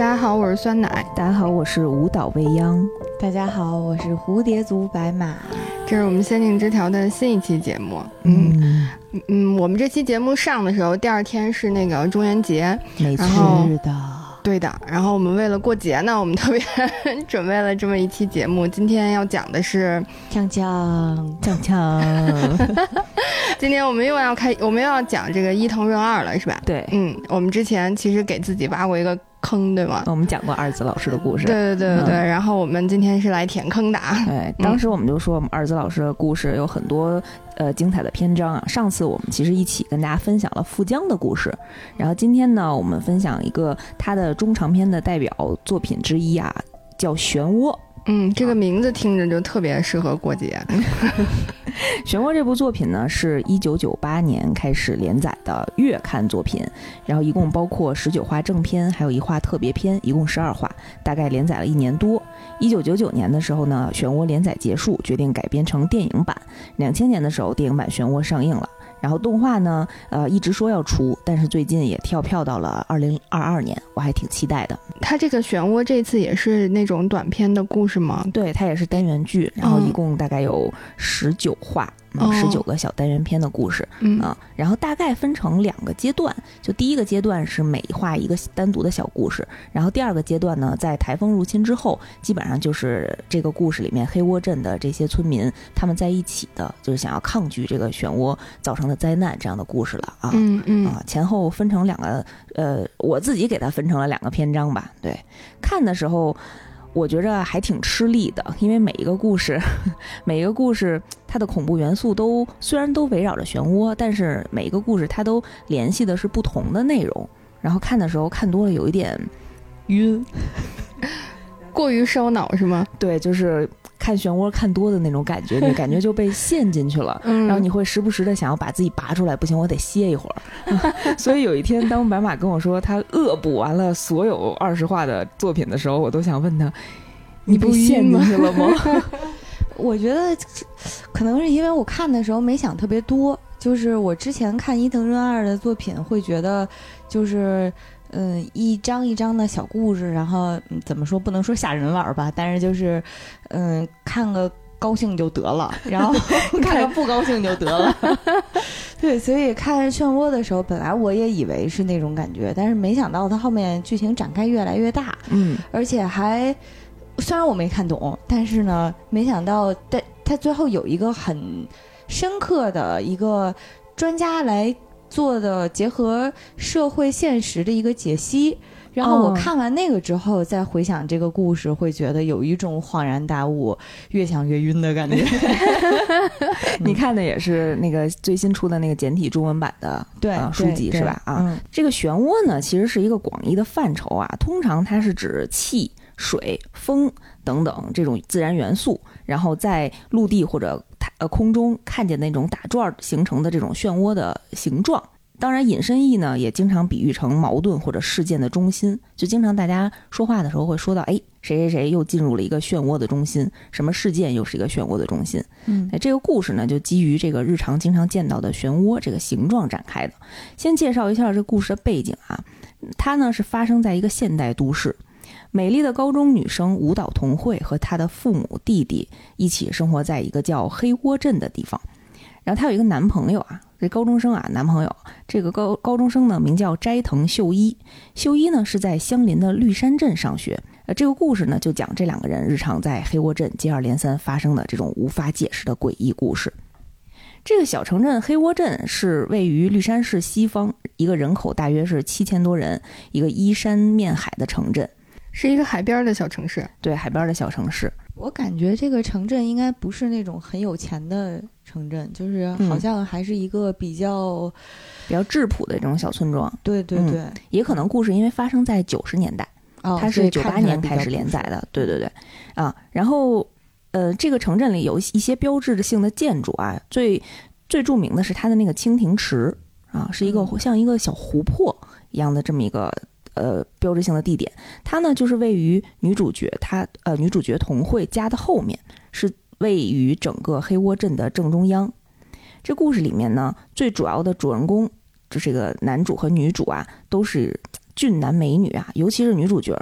大家好，我是酸奶。大家好，我是舞蹈未央。大家好，我是蝴蝶族白马。这是我们仙境之条的新一期节目。嗯嗯，我们这期节目上的时候，第二天是那个中元节，没错的。对的，然后我们为了过节呢，我们特别 准备了这么一期节目。今天要讲的是锵锵锵锵。今天我们又要开，我们又要讲这个伊藤润二了，是吧？对，嗯，我们之前其实给自己挖过一个坑，对吗？我们讲过二子老师的故事。对对对对对。然后我们今天是来填坑的啊。对，当时我们就说我们二子老师的故事有很多。呃，精彩的篇章啊！上次我们其实一起跟大家分享了富江的故事，然后今天呢，我们分享一个他的中长篇的代表作品之一啊，叫《漩涡》。嗯，这个名字听着就特别适合过节。漩涡这部作品呢，是一九九八年开始连载的月刊作品，然后一共包括十九话正篇，还有一话特别篇，一共十二话，大概连载了一年多。一九九九年的时候呢，漩涡连载结束，决定改编成电影版。两千年的时候，电影版漩涡上映了。然后动画呢，呃，一直说要出，但是最近也跳票到了二零二二年，我还挺期待的。它这个漩涡这次也是那种短篇的故事吗？对，它也是单元剧，然后一共大概有十九话。十九个小单元篇的故事，啊，然后大概分成两个阶段，就第一个阶段是每画一个单独的小故事，然后第二个阶段呢，在台风入侵之后，基本上就是这个故事里面黑窝镇的这些村民他们在一起的，就是想要抗拒这个漩涡造成的灾难这样的故事了啊，嗯嗯。啊，前后分成两个，呃，我自己给它分成了两个篇章吧，对，看的时候。我觉着还挺吃力的，因为每一个故事，每一个故事它的恐怖元素都虽然都围绕着漩涡，但是每一个故事它都联系的是不同的内容。然后看的时候看多了有一点晕，过于烧脑是吗？对，就是。看漩涡看多的那种感觉，你感觉就被陷进去了，然后你会时不时的想要把自己拔出来，不行，我得歇一会儿。所以有一天，当白马跟我说他恶补完了所有二十话的作品的时候，我都想问他：你被陷进去了吗？我觉得可能是因为我看的时候没想特别多，就是我之前看伊藤润二的作品会觉得就是。嗯，一张一张的小故事，然后怎么说不能说吓人玩吧，但是就是，嗯，看个高兴就得了，然后看个不高兴就得了。对，所以看漩涡的时候，本来我也以为是那种感觉，但是没想到它后面剧情展开越来越大，嗯，而且还虽然我没看懂，但是呢，没想到但它最后有一个很深刻的一个专家来。做的结合社会现实的一个解析，然后我看完那个之后，再回想这个故事，会觉得有一种恍然大悟，越想越晕的感觉。你看的也是那个最新出的那个简体中文版的对书籍是吧？啊，这个漩涡呢，其实是一个广义的范畴啊，通常它是指气、水、风等等这种自然元素，然后在陆地或者。呃，空中看见那种打转形成的这种漩涡的形状，当然引申义呢，也经常比喻成矛盾或者事件的中心。就经常大家说话的时候会说到，哎，谁谁谁又进入了一个漩涡的中心，什么事件又是一个漩涡的中心。嗯，哎，这个故事呢，就基于这个日常经常见到的漩涡这个形状展开的。先介绍一下这故事的背景啊，它呢是发生在一个现代都市。美丽的高中女生舞蹈同慧和她的父母弟弟一起生活在一个叫黑窝镇的地方，然后她有一个男朋友啊，这高中生啊，男朋友这个高高中生呢名叫斋藤秀一，秀一呢是在相邻的绿山镇上学。呃，这个故事呢就讲这两个人日常在黑窝镇接二连三发生的这种无法解释的诡异故事。这个小城镇黑窝镇是位于绿山市西方一个人口大约是七千多人、一个依山面海的城镇。是一个海边的小城市，对海边的小城市。我感觉这个城镇应该不是那种很有钱的城镇，就是好像还是一个比较比较质朴的这种小村庄。对对对，也可能故事因为发生在九十年代，它是九八年开始连载的。对对对，啊，然后呃，这个城镇里有一些标志性的建筑啊，最最著名的是它的那个蜻蜓池啊，是一个像一个小湖泊一样的这么一个。呃，标志性的地点，它呢就是位于女主角她呃女主角童慧家的后面，是位于整个黑窝镇的正中央。这故事里面呢，最主要的主人公就这个男主和女主啊，都是俊男美女啊，尤其是女主角，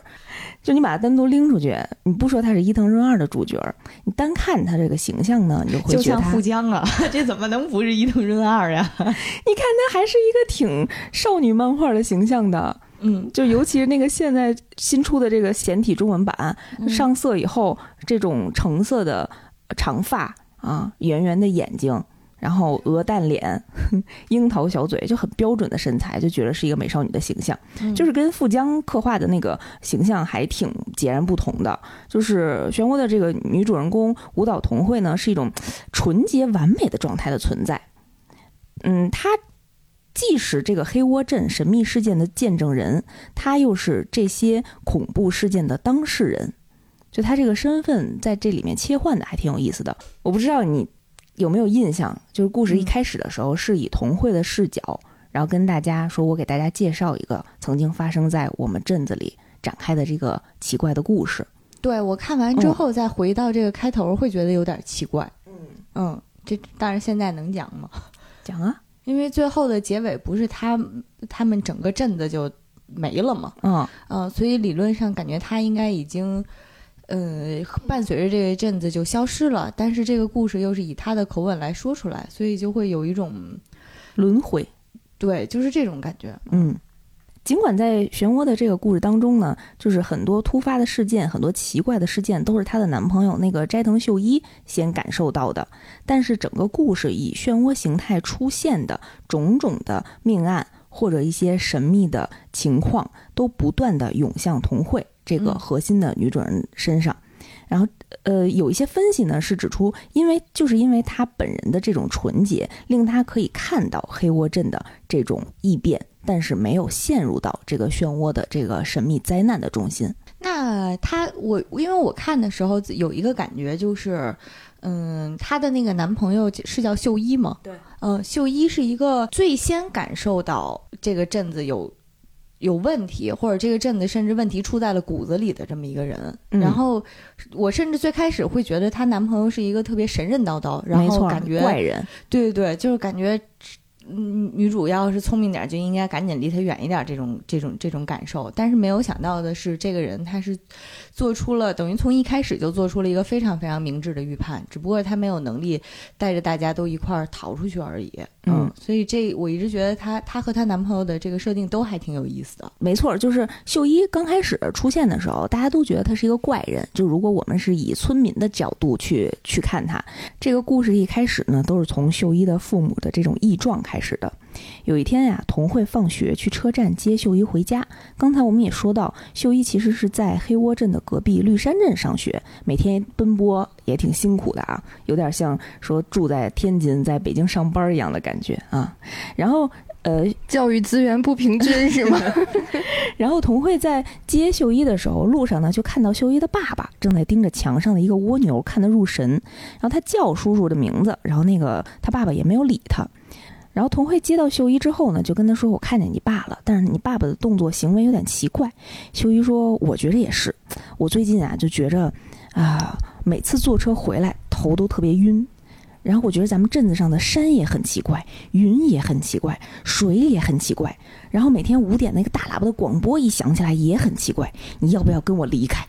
就你把她单独拎出去，你不说她是伊藤润二的主角，你单看她这个形象呢，你就会就像觉得她富江啊，这怎么能不是伊藤润二呀？你看她还是一个挺少女漫画的形象的，嗯，就尤其是那个现在新出的这个简体中文版，嗯上色以后，这种橙色的长发啊，圆圆的眼睛，然后鹅蛋脸、樱桃小嘴，就很标准的身材，就觉得是一个美少女的形象，嗯就是跟富江刻画的那个形象还挺截然不同的。就是漩涡的这个女主人公舞蹈同会呢，是一种纯洁完美的状态的存在。嗯，她既是这个黑窝镇神秘事件的见证人，他又是这些恐怖事件的当事人。就他这个身份在这里面切换的还挺有意思的。我不知道你有没有印象，就是故事一开始的时候是以童慧的视角，然后跟大家说，我给大家介绍一个曾经发生在我们镇子里展开的这个奇怪的故事。对我看完之后再回到这个开头，会觉得有点奇怪。嗯，嗯，这当然现在能讲吗？讲啊，因为最后的结尾不是他他们整个镇子就没了嘛，嗯，嗯、所以理论上感觉他应该已经，呃，伴随着这个镇子就消失了。但是这个故事又是以他的口吻来说出来，所以就会有一种轮回。对，就是这种感觉。嗯，尽管在漩涡的这个故事当中呢，就是很多突发的事件、很多奇怪的事件都是她的男朋友那个斋藤秀一先感受到的，但是整个故事以漩涡形态出现的种种的命案或者一些神秘的情况，都不断的涌向童慧这个嗯核心的女主人身上。然后，呃，有一些分析呢是指出，因为就是因为她本人的这种纯洁，令她可以看到黑窝镇的这种异变，但是没有陷入到这个漩涡的这个神秘灾难的中心。那她我因为我看的时候有一个感觉就是，嗯，她的那个男朋友是叫秀一吗？对，嗯，秀一是一个最先感受到这个镇子有有问题，或者这个镇子甚至问题出在了骨子里的这么一个人。嗯然后我甚至最开始会觉得她男朋友是一个特别神神叨叨，然没错，后感觉怪人。对对对，就是感觉，嗯，嗯女主要是聪明点，就应该赶紧离他远一点，这种这种这种感受。但是没有想到的是，这个人他是做出了等于从一开始就做出了一个非常非常明智的预判，只不过他没有能力带着大家都一块儿逃出去而已。嗯，所以这我一直觉得她她和她男朋友的这个设定都还挺有意思的。没错，就是秀一刚开始出现的时候，大家都觉得他是一个怪人。就如果我们是以村民的角度去去看他，这个故事一开始呢，都是从秀一的父母的这种异状开始的。有一天呀，童慧放学去车站接秀一回家。刚才我们也说到，秀一其实是在黑窝镇的隔壁绿山镇上学，每天奔波也挺辛苦的啊，有点像说住在天津，在北京上班一样的感觉啊。然后呃，教育资源不平均是吗？然后童慧在接秀一的时候，路上呢就看到秀一的爸爸正在盯着墙上的一个蜗牛，看得入神。然后他叫叔叔的名字，然后那个他爸爸也没有理他。然后童慧接到秀一之后呢，就跟他说：“我看见你爸了，但是你爸爸的动作行为有点奇怪。”秀一说：“我觉着也是，我最近啊就觉着啊，每次坐车回来头都特别晕。然后我觉得咱们镇子上的山也很奇怪，云也很奇怪，水也很奇怪。然后每天五点那个大喇叭的广播一响起来也很奇怪，你要不要跟我离开？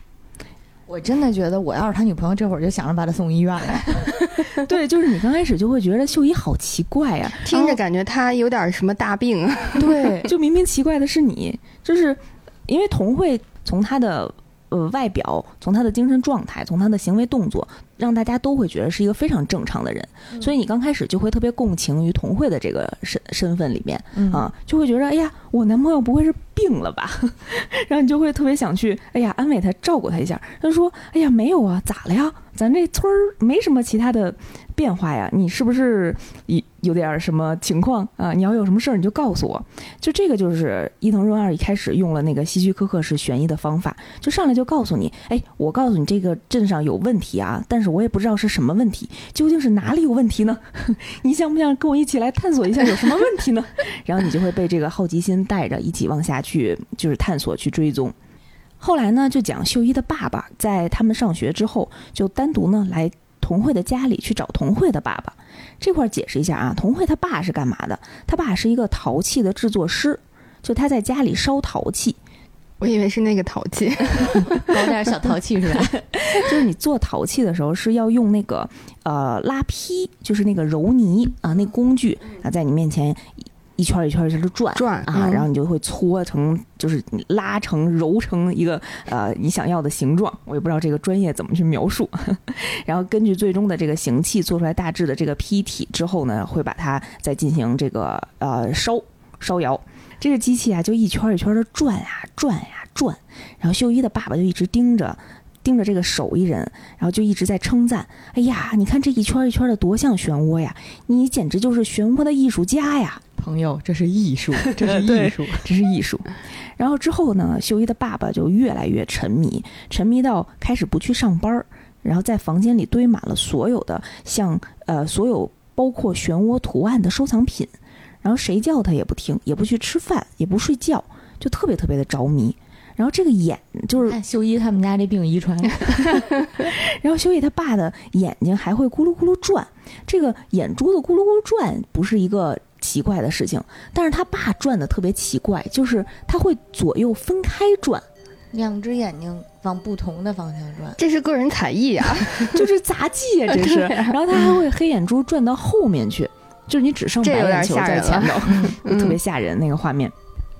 我真的觉得，我要是他女朋友，这会儿就想着把他送医院了。对，就是你刚开始就会觉得秀姨好奇怪呀、听着感觉他有点什么大病啊。对，就明明奇怪的是你，就是因为童慧从她的呃外表，从他的精神状态，从他的行为动作，让大家都会觉得是一个非常正常的人，所以你刚开始就会特别共情于童慧的这个身身份里面嗯啊，就会觉得哎呀，我男朋友不会是病了吧？然后你就会特别想去哎呀安慰他，照顾他一下。他说哎呀没有啊，咋了呀？咱这村儿没什么其他的变化呀，你是不是有有点什么情况啊？你要有什么事儿你就告诉我。就这个就是伊藤润二一开始用了那个希区柯克式悬疑的方法，就上来就告诉你，哎，我告诉你这个镇上有问题啊，但是我也不知道是什么问题，究竟是哪里有问题呢？你想不想跟我一起来探索一下有什么问题呢？然后你就会被这个好奇心带着一起往下去，就是探索去追踪。后来呢，就讲秀一的爸爸在他们上学之后，就单独呢来童慧的家里去找童慧的爸爸。这块儿解释一下啊，童慧他爸是干嘛的？他爸是一个陶器的制作师，就他在家里烧陶器。我以为是那个陶器，搞点小陶器是吧？就是你做陶器的时候是要用那个呃拉坯，就是那个揉泥啊，那工具啊，在你面前一圈一圈一圈的转转啊，然后你就会搓成，就是拉成揉成一个呃你想要的形状。我也不知道这个专业怎么去描述。然后根据最终的这个形器做出来大致的这个坯体之后呢，会把它再进行这个呃烧烧窑。这个机器啊，就一圈一圈的转呀转呀转，然后秀一的爸爸就一直盯着，盯着这个手艺人，然后就一直在称赞：“哎呀，你看这一圈一圈的多像漩涡呀！你简直就是漩涡的艺术家呀，朋友，这是艺术，这是艺术，这是艺术。”然后之后呢，秀一的爸爸就越来越沉迷，沉迷到开始不去上班，然后在房间里堆满了所有的像呃所有包括漩涡图案的收藏品。然后谁叫他也不听，也不去吃饭，也不睡觉，就特别特别的着迷。然后这个眼就是秀一他们家这病遗传。然后秀一他爸的眼睛还会咕噜咕噜转，这个眼珠子咕噜咕噜转不是一个奇怪的事情，但是他爸转的特别奇怪，就是他会左右分开转，两只眼睛往不同的方向转，这是个人才艺啊，就是杂技啊，这是。然后他还会黑眼珠转到后面去。就是你只剩白眼球在前头，特别吓人那个画面。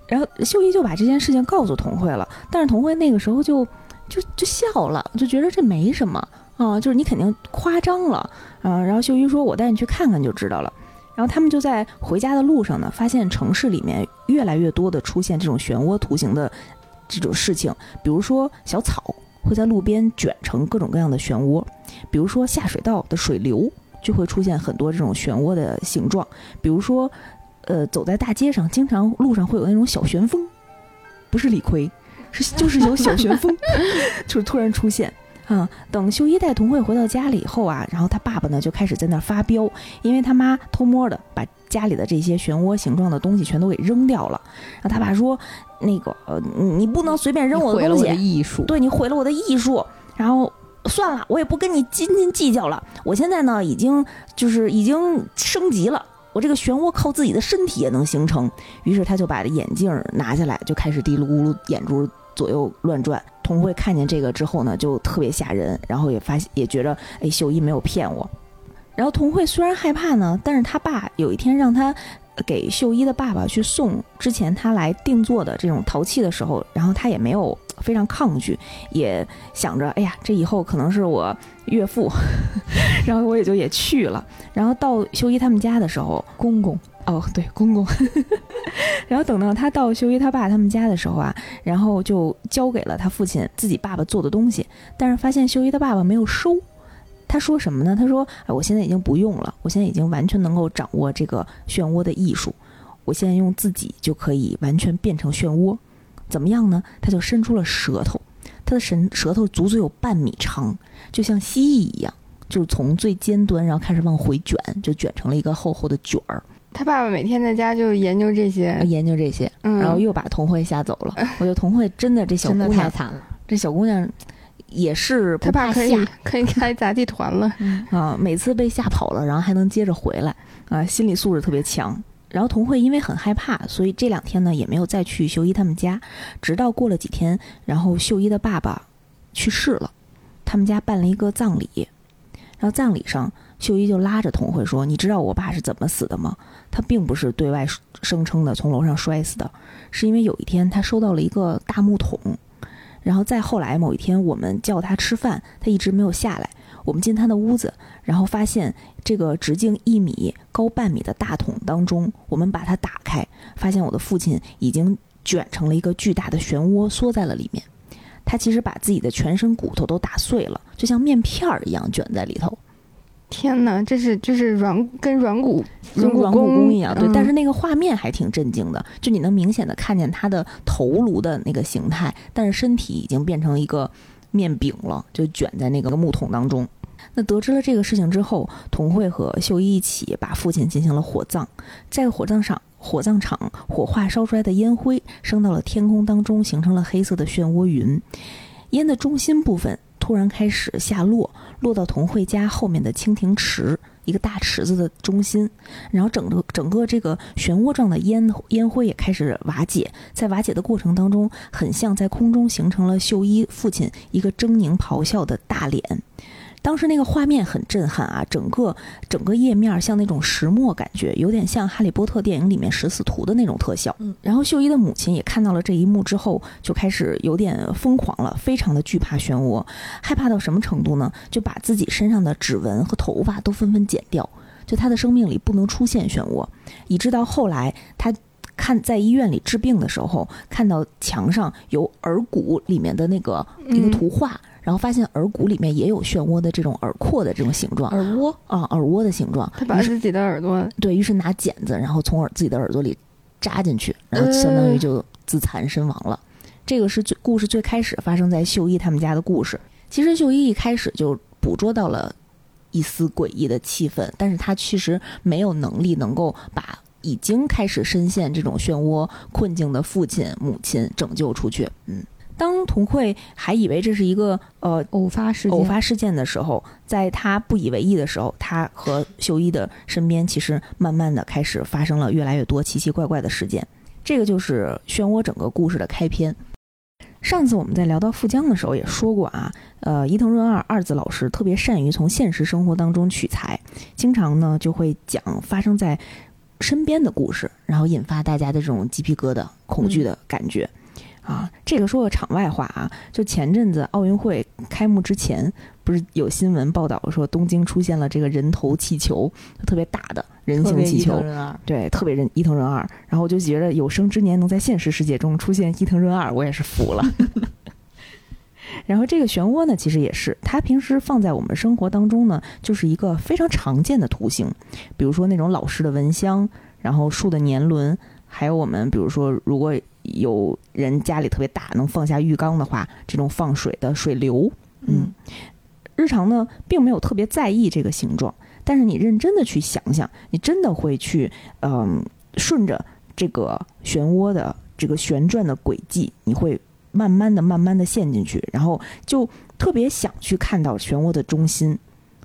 然后秀一就把这件事情告诉童慧了，但是童慧那个时候就就就笑了，就觉得这没什么啊，就是你肯定夸张了啊。然后秀一说：“我带你去看看就知道了。”然后他们就在回家的路上呢，发现城市里面越来越多的出现这种漩涡图形的这种事情，比如说小草会在路边卷成各种各样的漩涡，比如说下水道的水流。就会出现很多这种漩涡的形状，比如说，呃，走在大街上，经常路上会有那种小旋风，不是李逵，是就是有小旋风，就是突然出现啊。等秀一带童慧回到家里以后啊，然后他爸爸呢就开始在那发飙，因为他妈偷摸的把家里的这些漩涡形状的东西全都给扔掉了。然后他爸说：“那个，呃你不能随便扔我的东西，艺术，对你毁了我的艺术。”然后。算了，我也不跟你斤斤计较了。我现在呢，已经就是已经升级了。我这个漩涡靠自己的身体也能形成。于是他就把眼镜拿下来，就开始嘀噜咕噜，眼珠左右乱转。童慧看见这个之后呢，就特别吓人，然后也发现也觉得，哎，秀一没有骗我。然后童慧虽然害怕呢，但是他爸有一天让他。给秀一的爸爸去送之前他来定做的这种陶器的时候，然后他也没有非常抗拒，也想着，哎呀，这以后可能是我岳父，然后我也就也去了。然后到秀一他们家的时候，公公，哦，对，公公。然后等到他到秀一他爸他们家的时候啊，然后就交给了他父亲自己爸爸做的东西，但是发现秀一的爸爸没有收。他说什么呢？他说：“哎，我现在已经不用了，我现在已经完全能够掌握这个漩涡的艺术，我现在用自己就可以完全变成漩涡，怎么样呢？”他就伸出了舌头，他的神舌头足足有半米长，就像蜥蜴一样，就是从最尖端然后开始往回卷，就卷成了一个厚厚的卷儿。他爸爸每天在家就研究这些，研究这些，然后又把童慧吓走了。我觉得童慧真的这小姑娘太惨了，这小姑娘。也是他爸可以可以开杂技团了啊！每次被吓跑了，然后还能接着回来啊，心理素质特别强。然后童慧因为很害怕，所以这两天呢也没有再去秀一他们家。直到过了几天，然后秀一的爸爸去世了，他们家办了一个葬礼。然后葬礼上，秀一就拉着童慧说：“你知道我爸是怎么死的吗？他并不是对外声称的从楼上摔死的，是因为有一天他收到了一个大木桶。”然后再后来某一天，我们叫他吃饭，他一直没有下来。我们进他的屋子，然后发现这个直径一米、高半米的大桶当中，我们把它打开，发现我的父亲已经卷成了一个巨大的漩涡，缩在了里面。他其实把自己的全身骨头都打碎了，就像面片儿一样卷在里头。天哪，这是就是软跟软骨跟软骨功一样，对。但是那个画面还挺震惊的，就你能明显的看见他的头颅的那个形态，但是身体已经变成一个面饼了，就卷在那个木桶当中。那得知了这个事情之后，童慧和秀一一起把父亲进行了火葬，在火葬场火葬场火化烧出来的烟灰升到了天空当中，形成了黑色的漩涡云，烟的中心部分突然开始下落。落到童慧家后面的蜻蜓池，一个大池子的中心，然后整个整个这个漩涡状的烟烟灰也开始瓦解，在瓦解的过程当中，很像在空中形成了秀一父亲一个狰狞咆哮的大脸。当时那个画面很震撼啊，整个整个页面像那种石墨感觉，有点像《哈利波特》电影里面十四图的那种特效。嗯，然后秀一的母亲也看到了这一幕之后，就开始有点疯狂了，非常的惧怕漩涡，害怕到什么程度呢？就把自己身上的指纹和头发都纷纷剪掉，就他的生命里不能出现漩涡，以致到后来他看在医院里治病的时候，看到墙上有耳骨里面的那个一个图画。然后发现耳骨里面也有漩涡的这种耳廓的这种形状，耳蜗啊，耳蜗的形状。他把自己的耳朵对于是拿剪子，然后从耳自己的耳朵里扎进去，然后相当于就自残身亡了。这个是最故事最开始发生在秀一他们家的故事。其实秀一一开始就捕捉到了一丝诡异的气氛，但是他其实没有能力能够把已经开始深陷这种漩涡困境的父亲母亲拯救出去。嗯。当童慧还以为这是一个呃偶发事偶发事件的时候，在他不以为意的时候，他和秀一的身边其实慢慢的开始发生了越来越多奇奇怪怪的事件。这个就是漩涡整个故事的开篇。上次我们在聊到富江的时候也说过啊，呃，伊藤润二二子老师特别善于从现实生活当中取材，经常呢就会讲发生在身边的故事，然后引发大家的这种鸡皮疙瘩、恐惧的感觉。啊，这个说个场外话啊，就前阵子奥运会开幕之前，不是有新闻报道说东京出现了这个人头气球，特别大的人形气球，对，特别人伊藤润二。然后我就觉得有生之年能在现实世界中出现伊藤润二，我也是服了。然后这个漩涡呢，其实也是它平时放在我们生活当中呢，就是一个非常常见的图形，比如说那种老式的蚊香，然后树的年轮，还有我们比如说如果。有人家里特别大，能放下浴缸的话，这种放水的水流，嗯，日常呢并没有特别在意这个形状，但是你认真的去想想，你真的会去，嗯，顺着这个漩涡的这个旋转的轨迹，你会慢慢的、慢慢的陷进去，然后就特别想去看到漩涡的中心，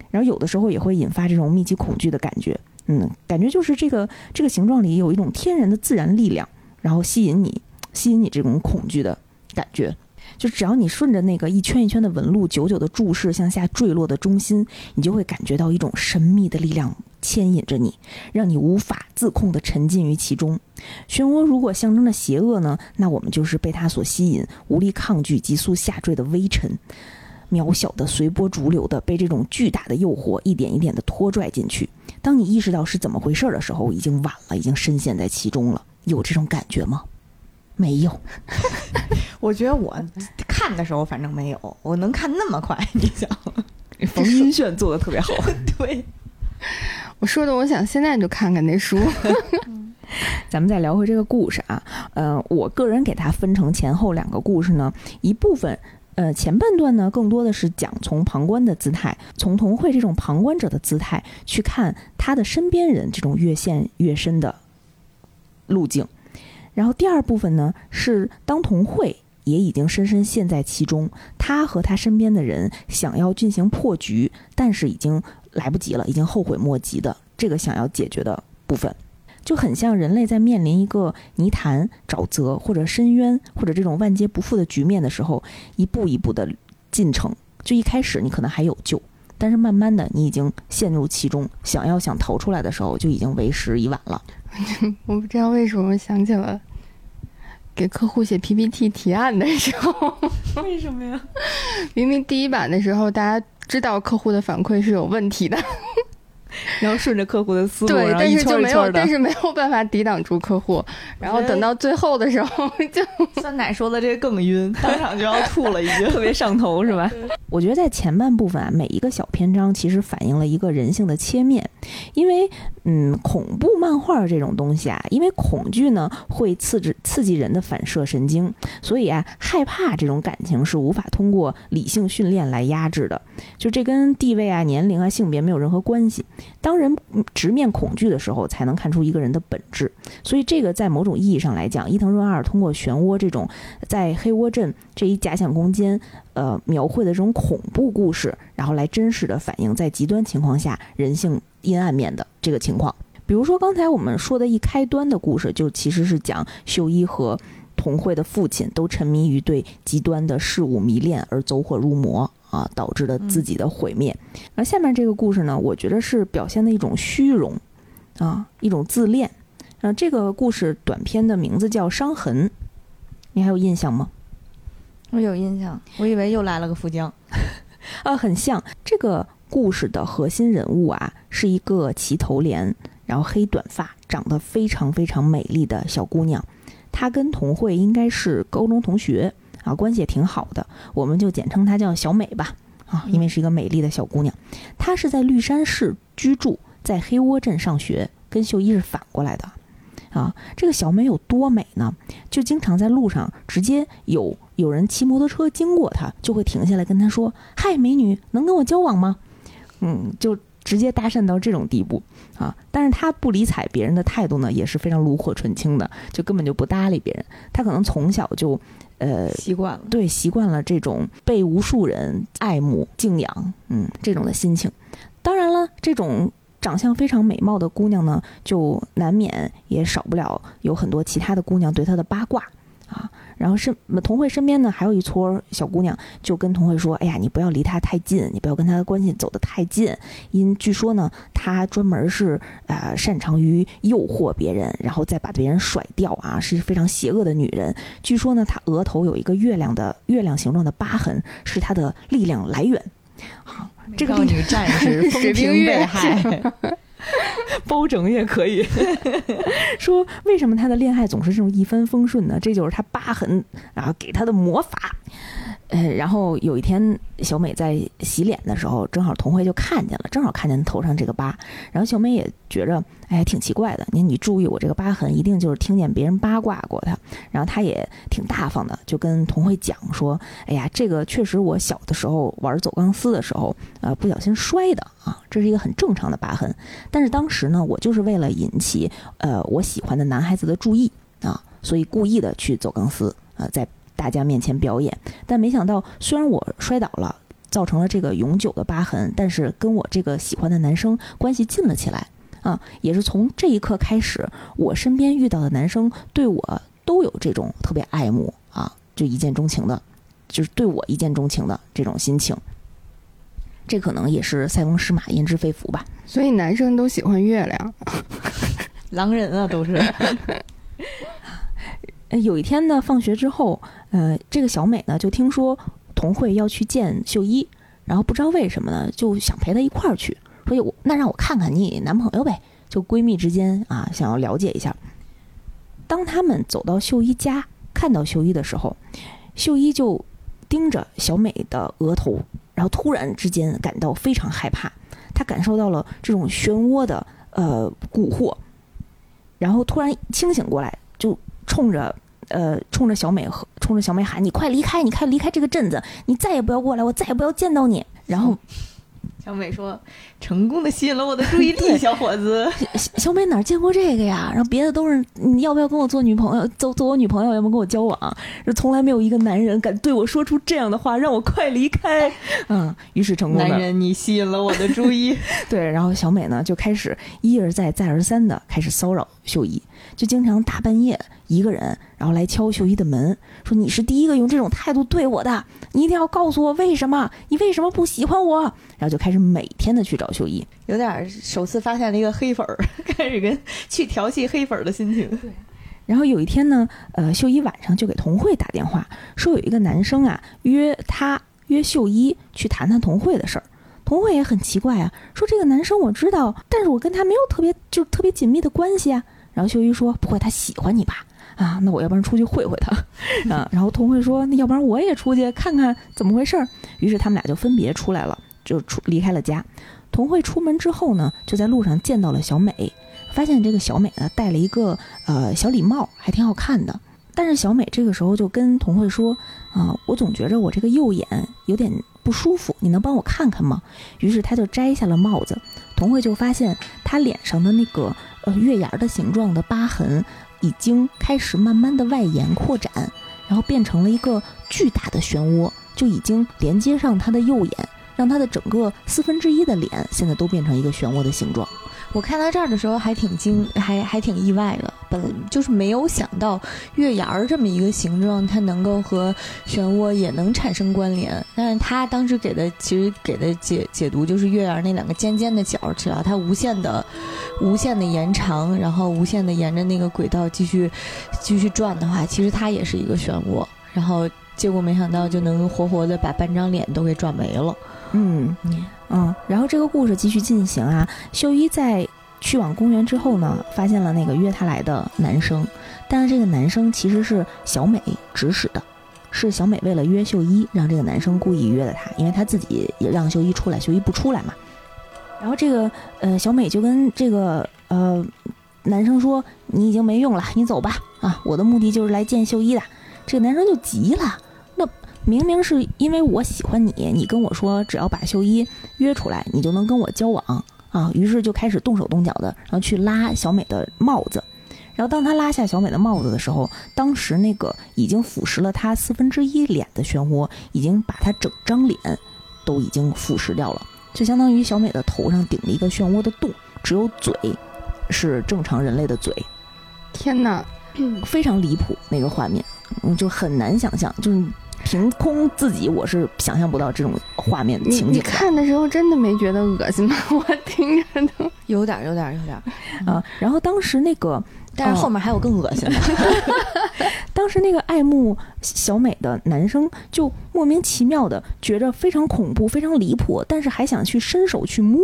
然后有的时候也会引发这种密集恐惧的感觉，嗯，感觉就是这个这个形状里有一种天然的自然力量，然后吸引你。吸引你这种恐惧的感觉，就只要你顺着那个一圈一圈的纹路，久久的注视向下坠落的中心，你就会感觉到一种神秘的力量牵引着你，让你无法自控的沉浸于其中。漩涡如果象征着邪恶呢，那我们就是被它所吸引，无力抗拒，急速下坠的微尘，渺小的随波逐流的被这种巨大的诱惑一点一点的拖拽进去。当你意识到是怎么回事的时候，已经晚了，已经深陷在其中了。有这种感觉吗？没有，我觉得我看的时候反正没有，我能看那么快，你想，冯晕眩做的特别好。对，我说的，我想现在就看看那书。咱们再聊回这个故事啊，呃，我个人给它分成前后两个故事呢，一部分，呃，前半段呢更多的是讲从旁观的姿态，从童慧这种旁观者的姿态去看他的身边人这种越陷越深的路径。然后第二部分呢，是当童慧也已经深深陷在其中，他和他身边的人想要进行破局，但是已经来不及了，已经后悔莫及的这个想要解决的部分，就很像人类在面临一个泥潭、沼泽或者深渊或者这种万劫不复的局面的时候，一步一步的进程。就一开始你可能还有救，但是慢慢的你已经陷入其中，想要想逃出来的时候，就已经为时已晚了。我不知道为什么想起了给客户写 PPT 提案的时候，为什么呀？明明第一版的时候，大家知道客户的反馈是有问题的。然后顺着客户的思路，对，但是就没有，但是没有办法抵挡住客户。然后等到最后的时候，就 酸奶说的这个更晕，当场就要吐了，已经特别上头，是吧？我觉得在前半部分啊，每一个小篇章其实反映了一个人性的切面，因为嗯，恐怖漫画这种东西啊，因为恐惧呢会刺激刺激人的反射神经，所以啊，害怕这种感情是无法通过理性训练来压制的。就这跟地位啊、年龄啊、性别没有任何关系。当人直面恐惧的时候，才能看出一个人的本质。所以，这个在某种意义上来讲，伊藤润二通过漩涡这种在黑窝镇这一假想空间，呃，描绘的这种恐怖故事，然后来真实的反映在极端情况下人性阴暗面的这个情况。比如说刚才我们说的一开端的故事，就其实是讲秀一和童慧的父亲都沉迷于对极端的事物迷恋而走火入魔啊，导致了自己的毁灭。而下面这个故事呢，我觉得是表现的一种虚荣啊，一种自恋。啊，这个故事短片的名字叫《伤痕》，你还有印象吗？我有印象，我以为又来了个富江，啊，很像。这个故事的核心人物啊，是一个齐头帘，然后黑短发，长得非常非常美丽的小姑娘。她跟童慧应该是高中同学啊，关系也挺好的，我们就简称她叫小美吧。啊，因为是一个美丽的小姑娘。她是在绿山市居住，在黑窝镇上学，跟秀一是反过来的。啊，这个小美有多美呢？就经常在路上直接有有人骑摩托车经过她，就会停下来跟她说：“嗨，美女，能跟我交往吗？”嗯，就直接搭讪到这种地步啊！但是他不理睬别人的态度呢，也是非常炉火纯青的，就根本就不搭理别人。他可能从小就，呃，习惯了，对，习惯了这种被无数人爱慕、敬仰，嗯，这种的心情。当然了，这种。长相非常美貌的姑娘呢，就难免也少不了有很多其他的姑娘对她的八卦啊。然后身童慧身边呢，还有一撮小姑娘，就跟童慧说：“哎呀，你不要离她太近，你不要跟她的关系走得太近，因据说呢，她专门是呃擅长于诱惑别人，然后再把别人甩掉啊，是非常邪恶的女人。据说呢，她额头有一个月亮的月亮形状的疤痕，是她的力量来源。”好。这个女战士风平被害，包拯也可以 说，为什么他的恋爱总是这种一帆风顺呢？这就是他疤痕然后给他的魔法。呃，然后有一天，小美在洗脸的时候，正好童慧就看见了，正好看见头上这个疤。然后小美也觉着，哎，挺奇怪的。你你注意我这个疤痕，一定就是听见别人八卦过他。然后她也挺大方的，就跟童慧讲说，哎呀，这个确实我小的时候玩走钢丝的时候，呃，不小心摔的啊，这是一个很正常的疤痕。但是当时呢，我就是为了引起呃我喜欢的男孩子的注意啊，所以故意的去走钢丝啊，在。大家面前表演，但没想到，虽然我摔倒了，造成了这个永久的疤痕，但是跟我这个喜欢的男生关系近了起来啊！也是从这一刻开始，我身边遇到的男生对我都有这种特别爱慕啊，就一见钟情的，就是对我一见钟情的这种心情。这可能也是塞翁失马焉知非福吧。所以男生都喜欢月亮，狼人啊，都是。有一天呢，放学之后，呃，这个小美呢就听说童慧要去见秀一，然后不知道为什么呢，就想陪她一块儿去，所以我那让我看看你男朋友呗，就闺蜜之间啊，想要了解一下。当他们走到秀一家，看到秀一的时候，秀一就盯着小美的额头，然后突然之间感到非常害怕，她感受到了这种漩涡的呃蛊惑，然后突然清醒过来，就冲着。呃，冲着小美和冲着小美喊：“你快离开！你快离开这个镇子！你再也不要过来！我再也不要见到你！”然后，小美说：“成功的吸引了我的注意力，小伙子。”小小美哪见过这个呀？然后别的都是你要不要跟我做女朋友？做做我女朋友，要不跟我交往？这从来没有一个男人敢对我说出这样的话，让我快离开。嗯，于是成功男人，你吸引了我的注意。对，然后小美呢就开始一而再再而三的开始骚扰秀一，就经常大半夜。一个人，然后来敲秀一的门，说：“你是第一个用这种态度对我的，你一定要告诉我为什么？你为什么不喜欢我？”然后就开始每天的去找秀一，有点首次发现了一个黑粉儿，开始跟去调戏黑粉儿的心情。对。然后有一天呢，呃，秀一晚上就给童慧打电话，说有一个男生啊约他约秀一去谈谈童慧的事儿。童慧也很奇怪啊，说这个男生我知道，但是我跟他没有特别就特别紧密的关系啊。然后秀一说：“不会，他喜欢你吧？”啊，那我要不然出去会会他，啊，然后童慧说，那要不然我也出去看看怎么回事儿。于是他们俩就分别出来了，就出离开了家。童慧出门之后呢，就在路上见到了小美，发现这个小美呢戴了一个呃小礼帽，还挺好看的。但是小美这个时候就跟童慧说，啊，我总觉着我这个右眼有点不舒服，你能帮我看看吗？于是他就摘下了帽子，童慧就发现他脸上的那个呃月牙的形状的疤痕。已经开始慢慢的外延扩展，然后变成了一个巨大的漩涡，就已经连接上他的右眼，让他的整个四分之一的脸现在都变成一个漩涡的形状。我看到这儿的时候还挺惊，还还挺意外的。本就是没有想到月牙儿这么一个形状，它能够和漩涡也能产生关联。但是他当时给的其实给的解解读就是月牙儿那两个尖尖的角，只要它无限的、无限的延长，然后无限的沿着那个轨道继续继续转的话，其实它也是一个漩涡。然后结果没想到就能活活的把半张脸都给转没了。嗯嗯嗯，然后这个故事继续进行啊。秀一在去往公园之后呢，发现了那个约他来的男生，但是这个男生其实是小美指使的，是小美为了约秀一，让这个男生故意约的他，因为他自己也让秀一出来，秀一不出来嘛。然后这个呃小美就跟这个呃男生说：“你已经没用了，你走吧。啊，我的目的就是来见秀一的。”这个男生就急了，那明明是因为我喜欢你，你跟我说只要把秀一约出来，你就能跟我交往啊。于是就开始动手动脚的，然后去拉小美的帽子。然后当他拉下小美的帽子的时候，当时那个已经腐蚀了他四分之一脸的漩涡，已经把他整张脸都已经腐蚀掉了，就相当于小美的头上顶了一个漩涡的洞，只有嘴是正常人类的嘴。天哪，非常离谱那个画面，嗯，就很难想象，就是凭空自己我是想象不到这种画面你你情景你看的时候真的没觉得恶心吗？我听着都。有点儿，有点儿，有点儿。啊。然后当时那个，但是后面还有更恶心的。当时那个爱慕小美的男生就莫名其妙的觉着非常恐怖、非常离谱，但是还想去伸手去摸，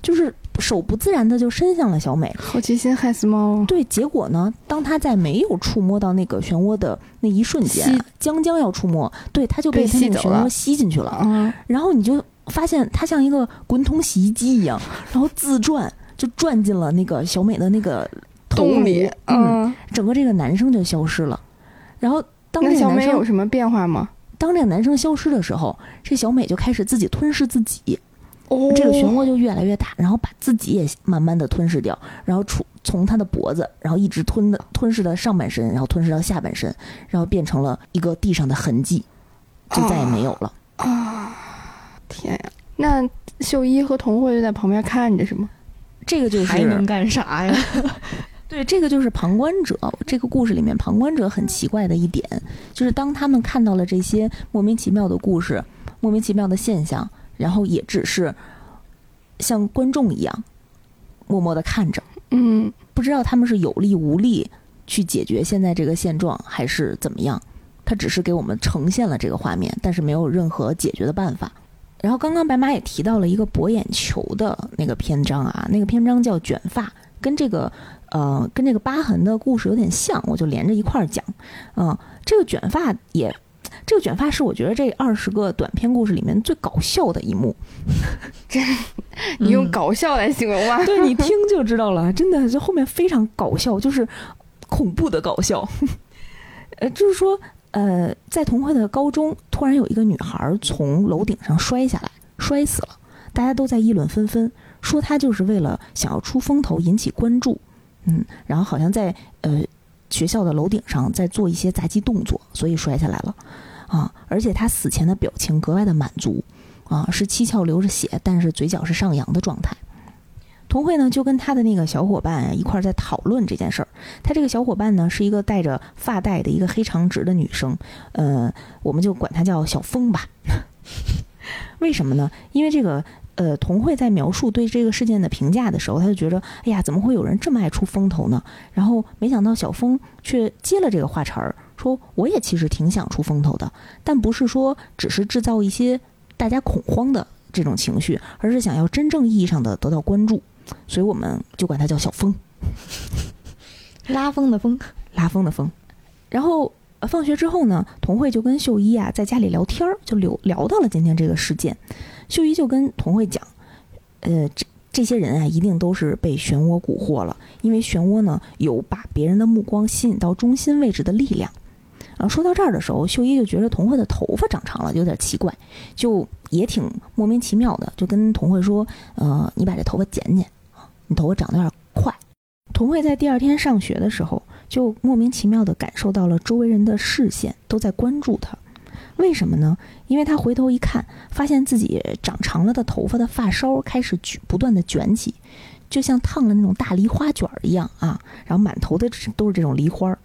就是手不自然的就伸向了小美。好奇心害死猫。对，结果呢？当他在没有触摸到那个漩涡的那一瞬间，将将要触摸，对，他就被那个漩涡吸进去了。嗯，然后你就发现他像一个滚筒洗衣机一样，然后自转就转进了那个小美的那个洞里，嗯，嗯，整个这个男生就消失了。然后当那小美这个男生有什么变化吗？当这个男生消失的时候，这小美就开始自己吞噬自己，哦这个漩涡就越来越大，然后把自己也慢慢的吞噬掉，然后出从他的脖子，然后一直吞的吞噬到上半身，然后吞噬到下半身，然后变成了一个地上的痕迹，就再也没有了。啊！天呀，那秀一和童慧就在旁边看着是吗？这个就是还能干啥呀？对，这个就是旁观者。这个故事里面，旁观者很奇怪的一点，就是当他们看到了这些莫名其妙的故事、莫名其妙的现象，然后也只是像观众一样默默的看着，嗯，不知道他们是有力无力去解决现在这个现状，还是怎么样。他只是给我们呈现了这个画面，但是没有任何解决的办法。然后刚刚白马也提到了一个博眼球的那个篇章啊，那个篇章叫卷发，跟这个呃跟这个疤痕的故事有点像，我就连着一块儿讲。嗯、这个卷发也，这个卷发是我觉得这二十个短篇故事里面最搞笑的一幕。你用嗯搞笑来形容吗？对你听就知道了，真的，这后面非常搞笑，就是恐怖的搞笑。呃，就是说，呃，在童慧的高中，突然有一个女孩从楼顶上摔下来，摔死了，大家都在议论纷纷，说她就是为了想要出风头，引起关注，嗯，然后好像在呃学校的楼顶上在做一些杂技动作，所以摔下来了，啊，而且他死前的表情格外的满足，啊，是七窍流着血，但是嘴角是上扬的状态。童慧呢就跟他的那个小伙伴一块儿在讨论这件事儿。他这个小伙伴呢是一个戴着发带的一个黑长直的女生，呃，我们就管她叫小峰吧。为什么呢？因为这个呃，童慧在描述对这个事件的评价的时候，他就觉得，哎呀，怎么会有人这么爱出风头呢？然后没想到小峰却接了这个话茬儿，说我也其实挺想出风头的，但不是说只是制造一些大家恐慌的这种情绪，而是想要真正意义上的得到关注。所以我们就管他叫小峰，拉风的风，拉风的风。然后呃放学之后呢，童慧就跟秀一啊在家里聊天儿，就聊聊到了今天这个事件。秀一就跟童慧讲，呃，这这些人啊一定都是被漩涡蛊惑了，因为漩涡呢有把别人的目光吸引到中心位置的力量。啊，说到这儿的时候，秀一就觉得童慧的头发长长了，有点奇怪，就也挺莫名其妙的，就跟童慧说：“呃，你把这头发剪剪啊，你头发长得有点快。”童慧在第二天上学的时候，就莫名其妙地感受到了周围人的视线都在关注她，为什么呢？因为他回头一看，发现自己长长了的头发的发梢开始卷，不断的卷起，就像烫了那种大梨花卷儿一样啊，然后满头的都是这种梨花儿。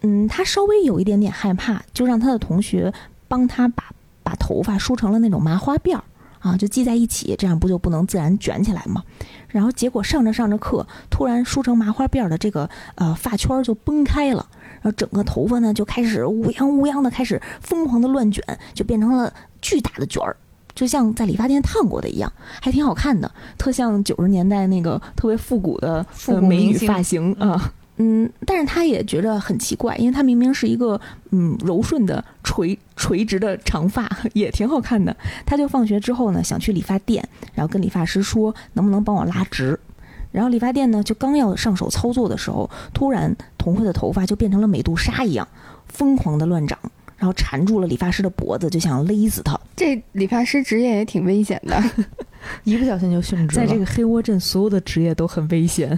嗯，他稍微有一点点害怕，就让他的同学帮他把把头发梳成了那种麻花辫儿啊，就系在一起，这样不就不能自然卷起来吗？然后结果上着上着课，突然梳成麻花辫儿的这个呃发圈就崩开了。然后整个头发呢就开始乌泱乌泱的开始疯狂的乱卷，就变成了巨大的卷儿，就像在理发店烫过的一样，还挺好看的，特像九十年代那个特别复古的复古美女发型啊。嗯，但是他也觉得很奇怪，因为他明明是一个嗯柔顺的垂垂直的长发，也挺好看的。他就放学之后呢，想去理发店，然后跟理发师说能不能帮我拉直。然后理发店呢，就刚要上手操作的时候，突然童慧的头发就变成了美杜莎一样，疯狂的乱长，然后缠住了理发师的脖子，就想勒死他。这理发师职业也挺危险的，一不小心就殉职在这个黑窝镇，所有的职业都很危险。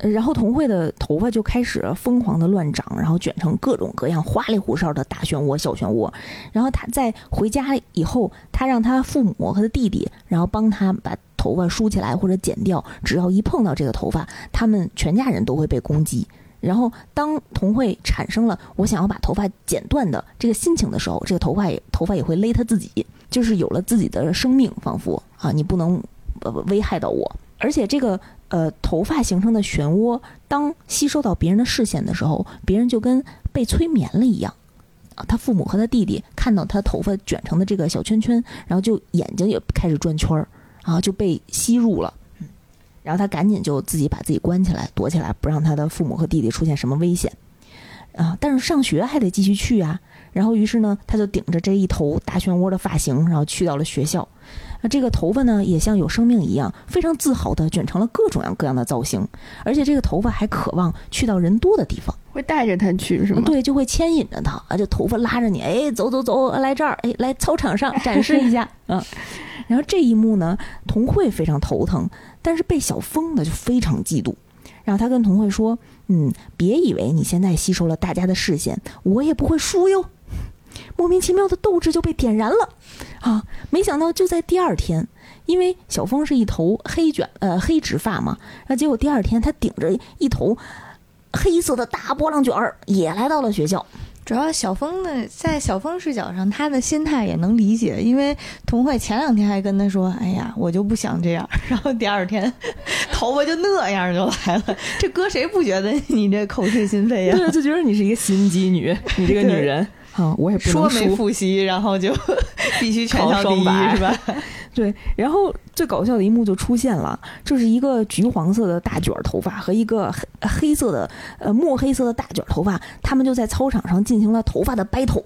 然后童慧的头发就开始疯狂的乱长，然后卷成各种各样花里胡哨的大漩涡、小漩涡。然后他在回家以后，他让他父母和他弟弟，然后帮他把头发梳起来或者剪掉。只要一碰到这个头发，他们全家人都会被攻击。然后当童慧产生了我想要把头发剪断的这个心情的时候，这个头发也头发也会勒他自己，就是有了自己的生命，仿佛啊，你不能呃危害到我。而且这个呃头发形成的漩涡，当吸收到别人的视线的时候，别人就跟被催眠了一样，啊，他父母和他弟弟看到他头发卷成的这个小圈圈，然后就眼睛也开始转圈儿，啊，就被吸入了。然后他赶紧就自己把自己关起来，躲起来，不让他的父母和弟弟出现什么危险。啊，但是上学还得继续去啊。然后于是呢，他就顶着这一头大漩涡的发型，然后去到了学校。那这个头发呢，也像有生命一样，非常自豪地卷成了各种样各样的造型，而且这个头发还渴望去到人多的地方，会带着他去是吗？对，就会牵引着他啊，就头发拉着你，哎，走走走，来这儿，哎，来操场上展示一下，嗯。然后这一幕呢，童慧非常头疼，但是被小峰呢就非常嫉妒，然后他跟童慧说，嗯，别以为你现在吸收了大家的视线，我也不会输哟。莫名其妙的斗志就被点燃了，啊！没想到就在第二天，因为小峰是一头黑卷呃黑直发嘛，那结果第二天他顶着一头黑色的大波浪卷儿也来到了学校。主要小峰呢，在小峰视角上，他的心态也能理解，因为童慧前两天还跟他说：“哎呀，我就不想这样。”然后第二天头发就那样就来了，这搁谁不觉得你这口是心非呀？对，就觉得你是一个心机女，你这个女人。啊，我也不说没复习，然后就 必须全校第一，是吧？对，然后最搞笑的一幕就出现了，就是一个橘黄色的大卷头发和一个黑黑色的呃墨黑色的大卷头发，他们就在操场上进行了头发的 battle，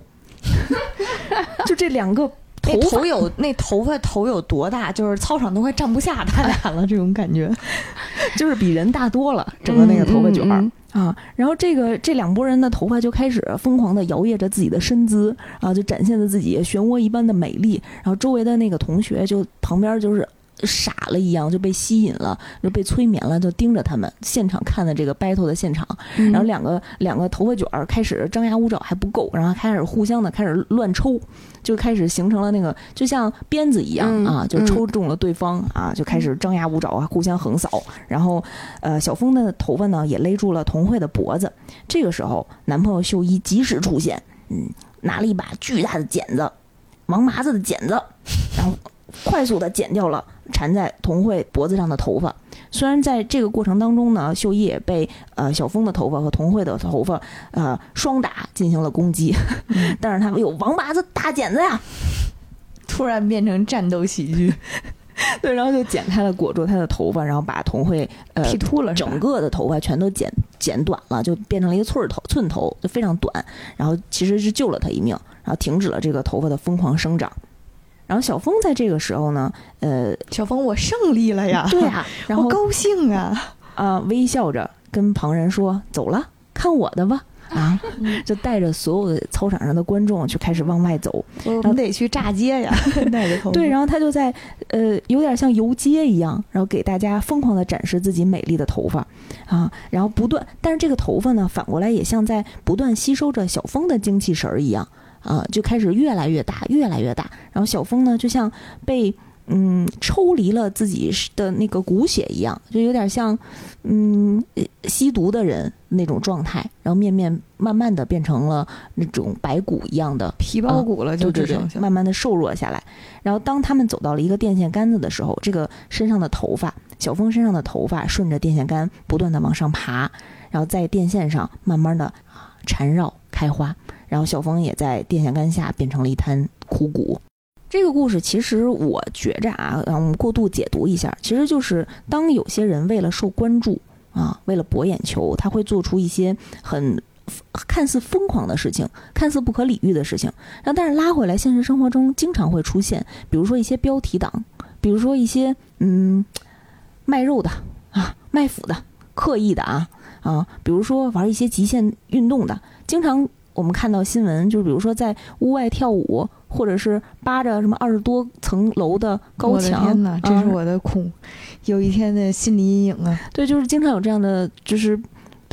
就这两个头头有那头发头有多大，就是操场都快站不下他俩了，这种感觉，就是比人大多了，整个那个头发卷儿。啊，然后这个这两拨人的头发就开始疯狂的摇曳着自己的身姿，啊，就展现着自己漩涡一般的美丽。然后周围的那个同学就旁边就是傻了一样，就被吸引了，就被催眠了，就盯着他们现场看的这个 battle 的现场。然后两个两个头发卷儿开始张牙舞爪还不够，然后开始互相的开始乱抽。就开始形成了那个，就像鞭子一样啊，就抽中了对方啊，就开始张牙舞爪啊，互相横扫。然后，呃，小峰的头发呢也勒住了童慧的脖子。这个时候，男朋友秀一及时出现，嗯，拿了一把巨大的剪子，王麻子的剪子，然后快速的剪掉了缠在童慧脖子上的头发。虽然在这个过程当中呢，秀一也被呃小峰的头发和童慧的头发呃双打进行了攻击，但是他们有王八子大剪子呀，突然变成战斗喜剧，对，然后就剪开了裹住他的头发，然后把童慧呃剃秃了，整个的头发全都剪剪短了，就变成了一个寸头寸头，就非常短，然后其实是救了他一命，然后停止了这个头发的疯狂生长。然后小峰在这个时候呢，呃，小峰，我胜利了呀！对啊，然后高兴啊啊，微笑着跟旁人说：“走了，看我的吧！”啊，就带着所有的操场上的观众就开始往外走，然后得去炸街呀，带着头对，然后他就在呃，有点像游街一样，然后给大家疯狂的展示自己美丽的头发啊，然后不断，但是这个头发呢，反过来也像在不断吸收着小峰的精气神儿一样。啊，就开始越来越大，越来越大。然后小峰呢，就像被嗯抽离了自己的那个骨血一样，就有点像嗯吸毒的人那种状态。然后面面慢慢的变成了那种白骨一样的皮包骨了，就只剩下，慢慢的瘦弱下来。然后当他们走到了一个电线杆子的时候，这个身上的头发，小峰身上的头发顺着电线杆不断的往上爬，然后在电线上慢慢的缠绕开花。然后小峰也在电线杆下变成了一滩枯骨。这个故事其实我觉着啊，让我们过度解读一下，其实就是当有些人为了受关注啊，为了博眼球，他会做出一些很看似疯狂的事情，看似不可理喻的事情。然后但是拉回来，现实生活中经常会出现，比如说一些标题党，比如说一些嗯卖肉的啊，卖腐的，刻意的啊啊，比如说玩一些极限运动的，经常。我们看到新闻，就是比如说在屋外跳舞，或者是扒着什么二十多层楼的高墙。天哪，这是我的恐，有一天的心理阴影啊！对，就是经常有这样的，就是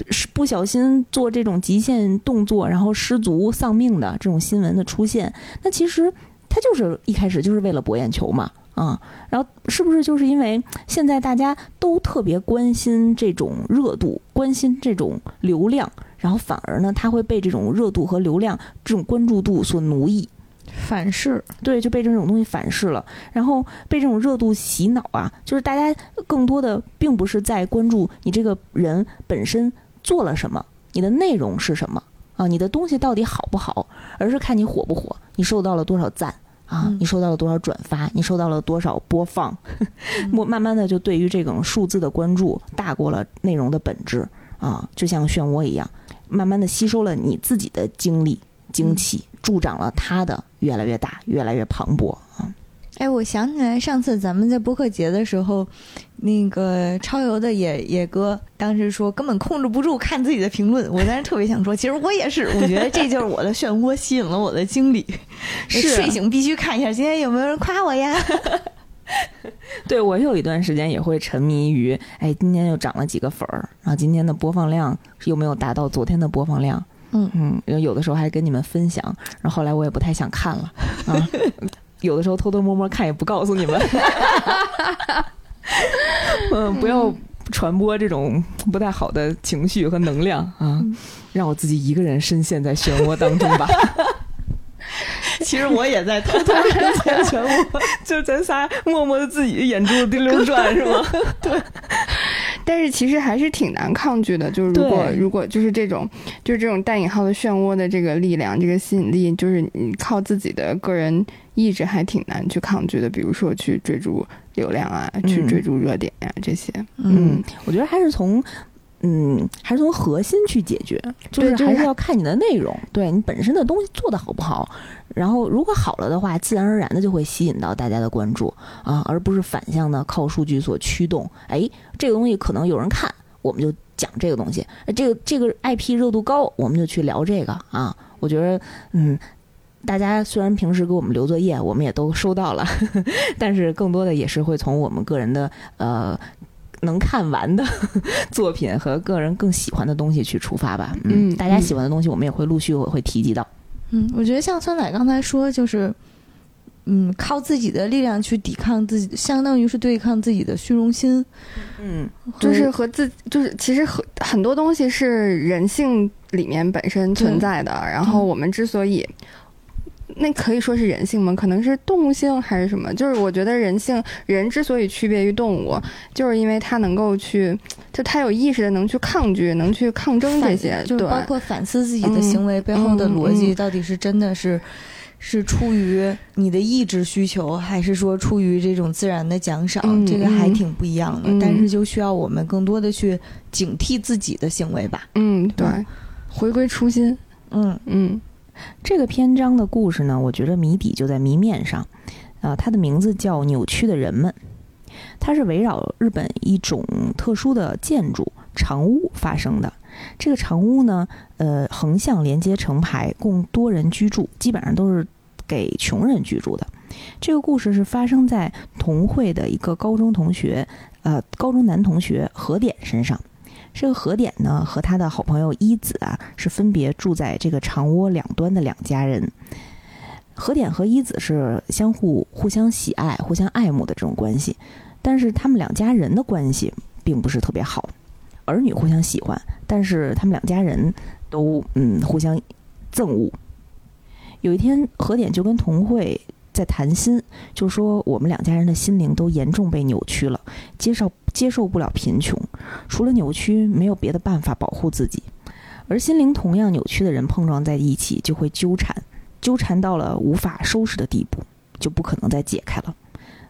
是不小心做这种极限动作，然后失足丧命的这种新闻的出现。那其实他就是一开始就是为了博眼球嘛，啊，然后是不是就是因为现在大家都特别关心这种热度，关心这种流量？然后反而呢，他会被这种热度和流量、这种关注度所奴役，反噬。对，就被这种东西反噬了。然后被这种热度洗脑啊，就是大家更多的并不是在关注你这个人本身做了什么，你的内容是什么啊，你的东西到底好不好，而是看你火不火，你受到了多少赞啊，你收到了多少转发，你收到了多少播放。我慢慢的，就对于这种数字的关注大过了内容的本质啊，就像漩涡一样。慢慢的吸收了你自己的精力、精气，助长了它的越来越大、越来越磅礴啊！哎，我想起来上次咱们在播客节的时候，那个超游的野野哥当时说根本控制不住看自己的评论，我当时特别想说，其实我也是，我觉得这就是我的漩涡吸引了我的精力，是睡醒必须看一下今天有没有人夸我呀。对我有一段时间也会沉迷于，哎，今天又涨了几个粉儿，然后今天的播放量又没有达到昨天的播放量，嗯嗯，有的时候还跟你们分享，然后后来我也不太想看了啊，有的时候偷偷摸摸看也不告诉你们，嗯，不要传播这种不太好的情绪和能量啊，让我自己一个人深陷在漩涡当中吧。其实我也在偷偷的在漩涡，就咱仨默默的自己眼珠子滴溜转，是吗？对。但是其实还是挺难抗拒的，就是如果如果就是这种就是这种带引号的漩涡的这个力量，这个吸引力，就是你靠自己的个人意志还挺难去抗拒的。比如说去追逐流量啊，去追逐热点呀这些。嗯，我觉得还是从。嗯，还是从核心去解决，就是还是要看你的内容，对你本身的东西做的好不好。然后如果好了的话，自然而然的就会吸引到大家的关注啊，而不是反向的靠数据所驱动。哎，这个东西可能有人看，我们就讲这个东西。这个这个 IP 热度高，我们就去聊这个啊。我觉得，嗯，大家虽然平时给我们留作业，我们也都收到了，但是更多的也是会从我们个人的呃。能看完的 作品和个人更喜欢的东西去出发吧。嗯，大家喜欢的东西，我们也会陆续会提及到。嗯，我觉得像酸奶刚才说，就是嗯，靠自己的力量去抵抗自己，相当于是对抗自己的虚荣心。嗯，就是和自，就是其实很很多东西是人性里面本身存在的。然后我们之所以。那可以说是人性吗？可能是动物性还是什么？就是我觉得人性，人之所以区别于动物，就是因为他能够去，就他有意识的能去抗拒，能去抗争这些，就包括反思自己的行为背后的逻辑，到底是真的是是出于你的意志需求，还是说出于这种自然的奖赏？这个还挺不一样的。但是就需要我们更多的去警惕自己的行为吧。嗯，对，回归初心。嗯嗯。这个篇章的故事呢，我觉得谜底就在谜面上，啊，它的名字叫《扭曲的人们》，它是围绕日本一种特殊的建筑长屋发生的。这个长屋呢，呃，横向连接成排，供多人居住，基本上都是给穷人居住的。这个故事是发生在同会的一个高中同学，呃，高中男同学何典身上。这个和典呢和他的好朋友一子啊是分别住在这个长窝两端的两家人。和典和一子是相互互相喜爱、互相爱慕的这种关系，但是他们两家人的关系并不是特别好。儿女互相喜欢，但是他们两家人都嗯互相憎恶。有一天，和典就跟童慧在谈心，就说我们两家人的心灵都严重被扭曲了，接受接受不了贫穷，除了扭曲，没有别的办法保护自己。而心灵同样扭曲的人碰撞在一起，就会纠缠。纠缠到了无法收拾的地步，就不可能再解开了。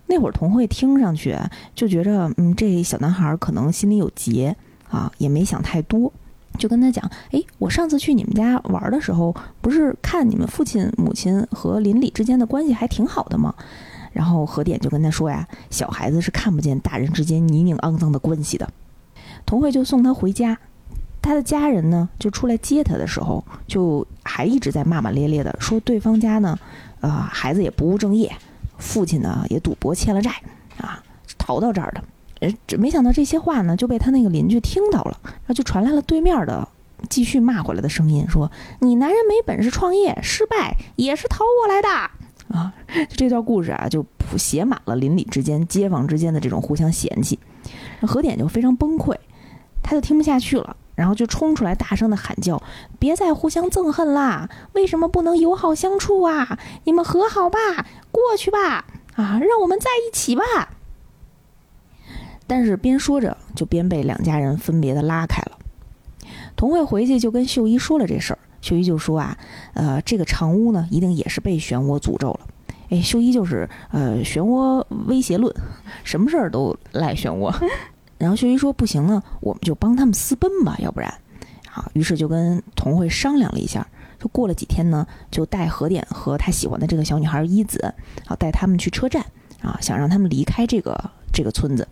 那会儿童慧听上去就觉着，嗯，这小男孩可能心里有结啊，也没想太多，就跟他讲：“哎，我上次去你们家玩的时候，不是看你们父亲、母亲和邻里之间的关系还挺好的吗？”然后何典就跟他说呀：“小孩子是看不见大人之间泥泞肮脏的关系的。”童慧就送他回家。他的家人呢，就出来接他的时候，就还一直在骂骂咧咧的说对方家呢，呃，孩子也不务正业，父亲呢也赌博欠了债，啊，逃到这儿的。呃，没想到这些话呢就被他那个邻居听到了，然后就传来了对面的继续骂回来的声音，说你男人没本事创业失败也是逃过来的啊。这段故事啊，就写满了邻里之间、街坊之间的这种互相嫌弃。何典就非常崩溃，他就听不下去了。然后就冲出来，大声的喊叫：“别再互相憎恨啦！为什么不能友好相处啊？你们和好吧，过去吧，啊，让我们在一起吧。”但是边说着，就边被两家人分别的拉开了。童慧回去就跟秀一说了这事儿，秀一就说：“啊，呃，这个长屋呢，一定也是被漩涡诅咒了。”哎，秀一就是呃，漩涡威胁论，什么事儿都赖漩涡。然后秀一说：“不行呢，我们就帮他们私奔吧，要不然，啊，于是就跟童慧商量了一下，就过了几天呢，就带何典和他喜欢的这个小女孩一子，啊，带他们去车站，啊，想让他们离开这个这个村子。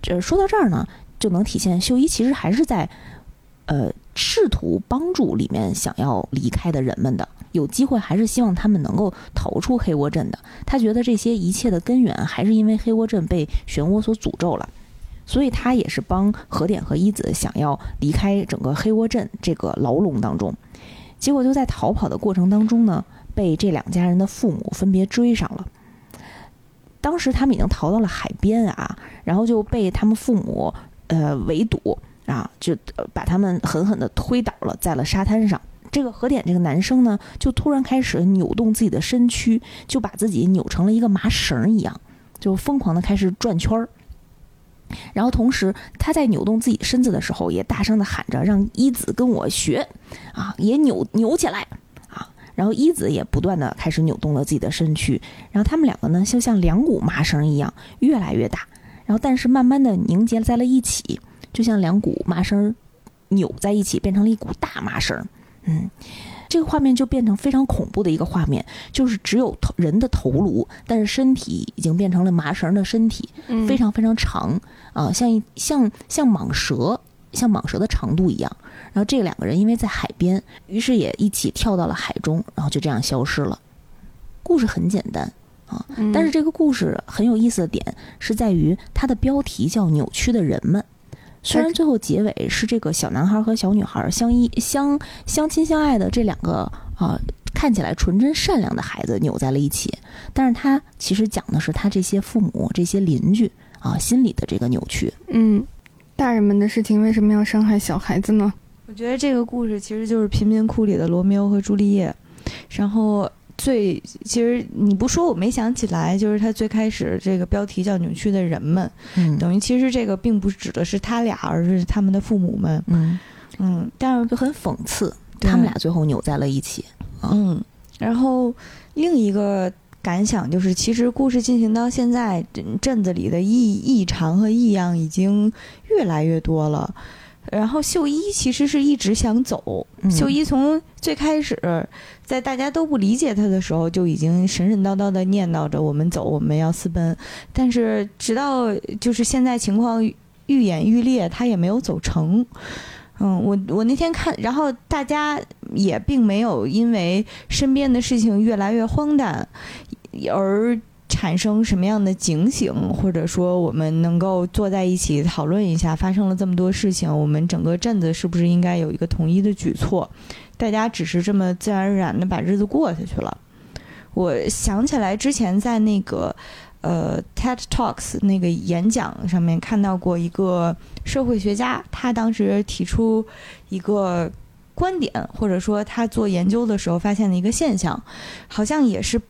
这说到这儿呢，就能体现秀一其实还是在，呃，试图帮助里面想要离开的人们的，有机会还是希望他们能够逃出黑窝镇的。他觉得这些一切的根源还是因为黑窝镇被漩涡所诅咒了。”所以他也是帮和典和一子想要离开整个黑窝镇这个牢笼当中，结果就在逃跑的过程当中呢，被这两家人的父母分别追上了。当时他们已经逃到了海边啊，然后就被他们父母呃围堵啊，就把他们狠狠地推倒了，在了沙滩上。这个和典这个男生呢，就突然开始扭动自己的身躯，就把自己扭成了一个麻绳一样，就疯狂地开始转圈儿。然后同时，他在扭动自己身子的时候，也大声的喊着：“让一子跟我学，啊，也扭扭起来，！”然后一子也不断的开始扭动了自己的身躯。然后他们两个呢，就像两股麻绳一样，越来越大。然后但是慢慢的凝结在了一起，就像两股麻绳扭在一起，变成了一股大麻绳。嗯。这个画面就变成非常恐怖的一个画面，就是只有头人的头颅，但是身体已经变成了麻绳的身体，非常非常长啊，像一像像蟒蛇，像蟒蛇的长度一样。然后这两个人因为在海边，于是也一起跳到了海中，然后就这样消失了。故事很简单啊，但是这个故事很有意思的点是在于它的标题叫《扭曲的人们》。虽然最后结尾是这个小男孩和小女孩相依相相亲相爱的这两个啊看起来纯真善良的孩子扭在了一起，但是他其实讲的是他这些父母这些邻居啊心里的这个扭曲。嗯，大人们的事情为什么要伤害小孩子呢？我觉得这个故事其实就是贫民窟里的罗密欧和朱丽叶，然后。最其实你不说我没想起来，就是他最开始这个标题叫“扭曲的人们”，等于其实这个并不指的是他俩，而是他们的父母们。嗯嗯，但是就很讽刺，他们俩最后扭在了一起。嗯，然后另一个感想就是，其实故事进行到现在，镇子里的异异常和异样已经越来越多了。然后秀一其实是一直想走，秀一从最开始在大家都不理解他的时候，就已经神神叨叨的念叨着我们走，我们要私奔。但是直到就是现在情况愈演愈烈，他也没有走成。嗯，我我那天看，然后大家也并没有因为身边的事情越来越荒诞而。产生什么样的警醒，或者说我们能够坐在一起讨论一下，发生了这么多事情，我们整个镇子是不是应该有一个统一的举措？大家只是这么自然而然的把日子过下去了。我想起来之前在那个呃 TED Talks 那个演讲上面看到过一个社会学家，他当时提出一个观点，或者说他做研究的时候发现的一个现象，好像也是。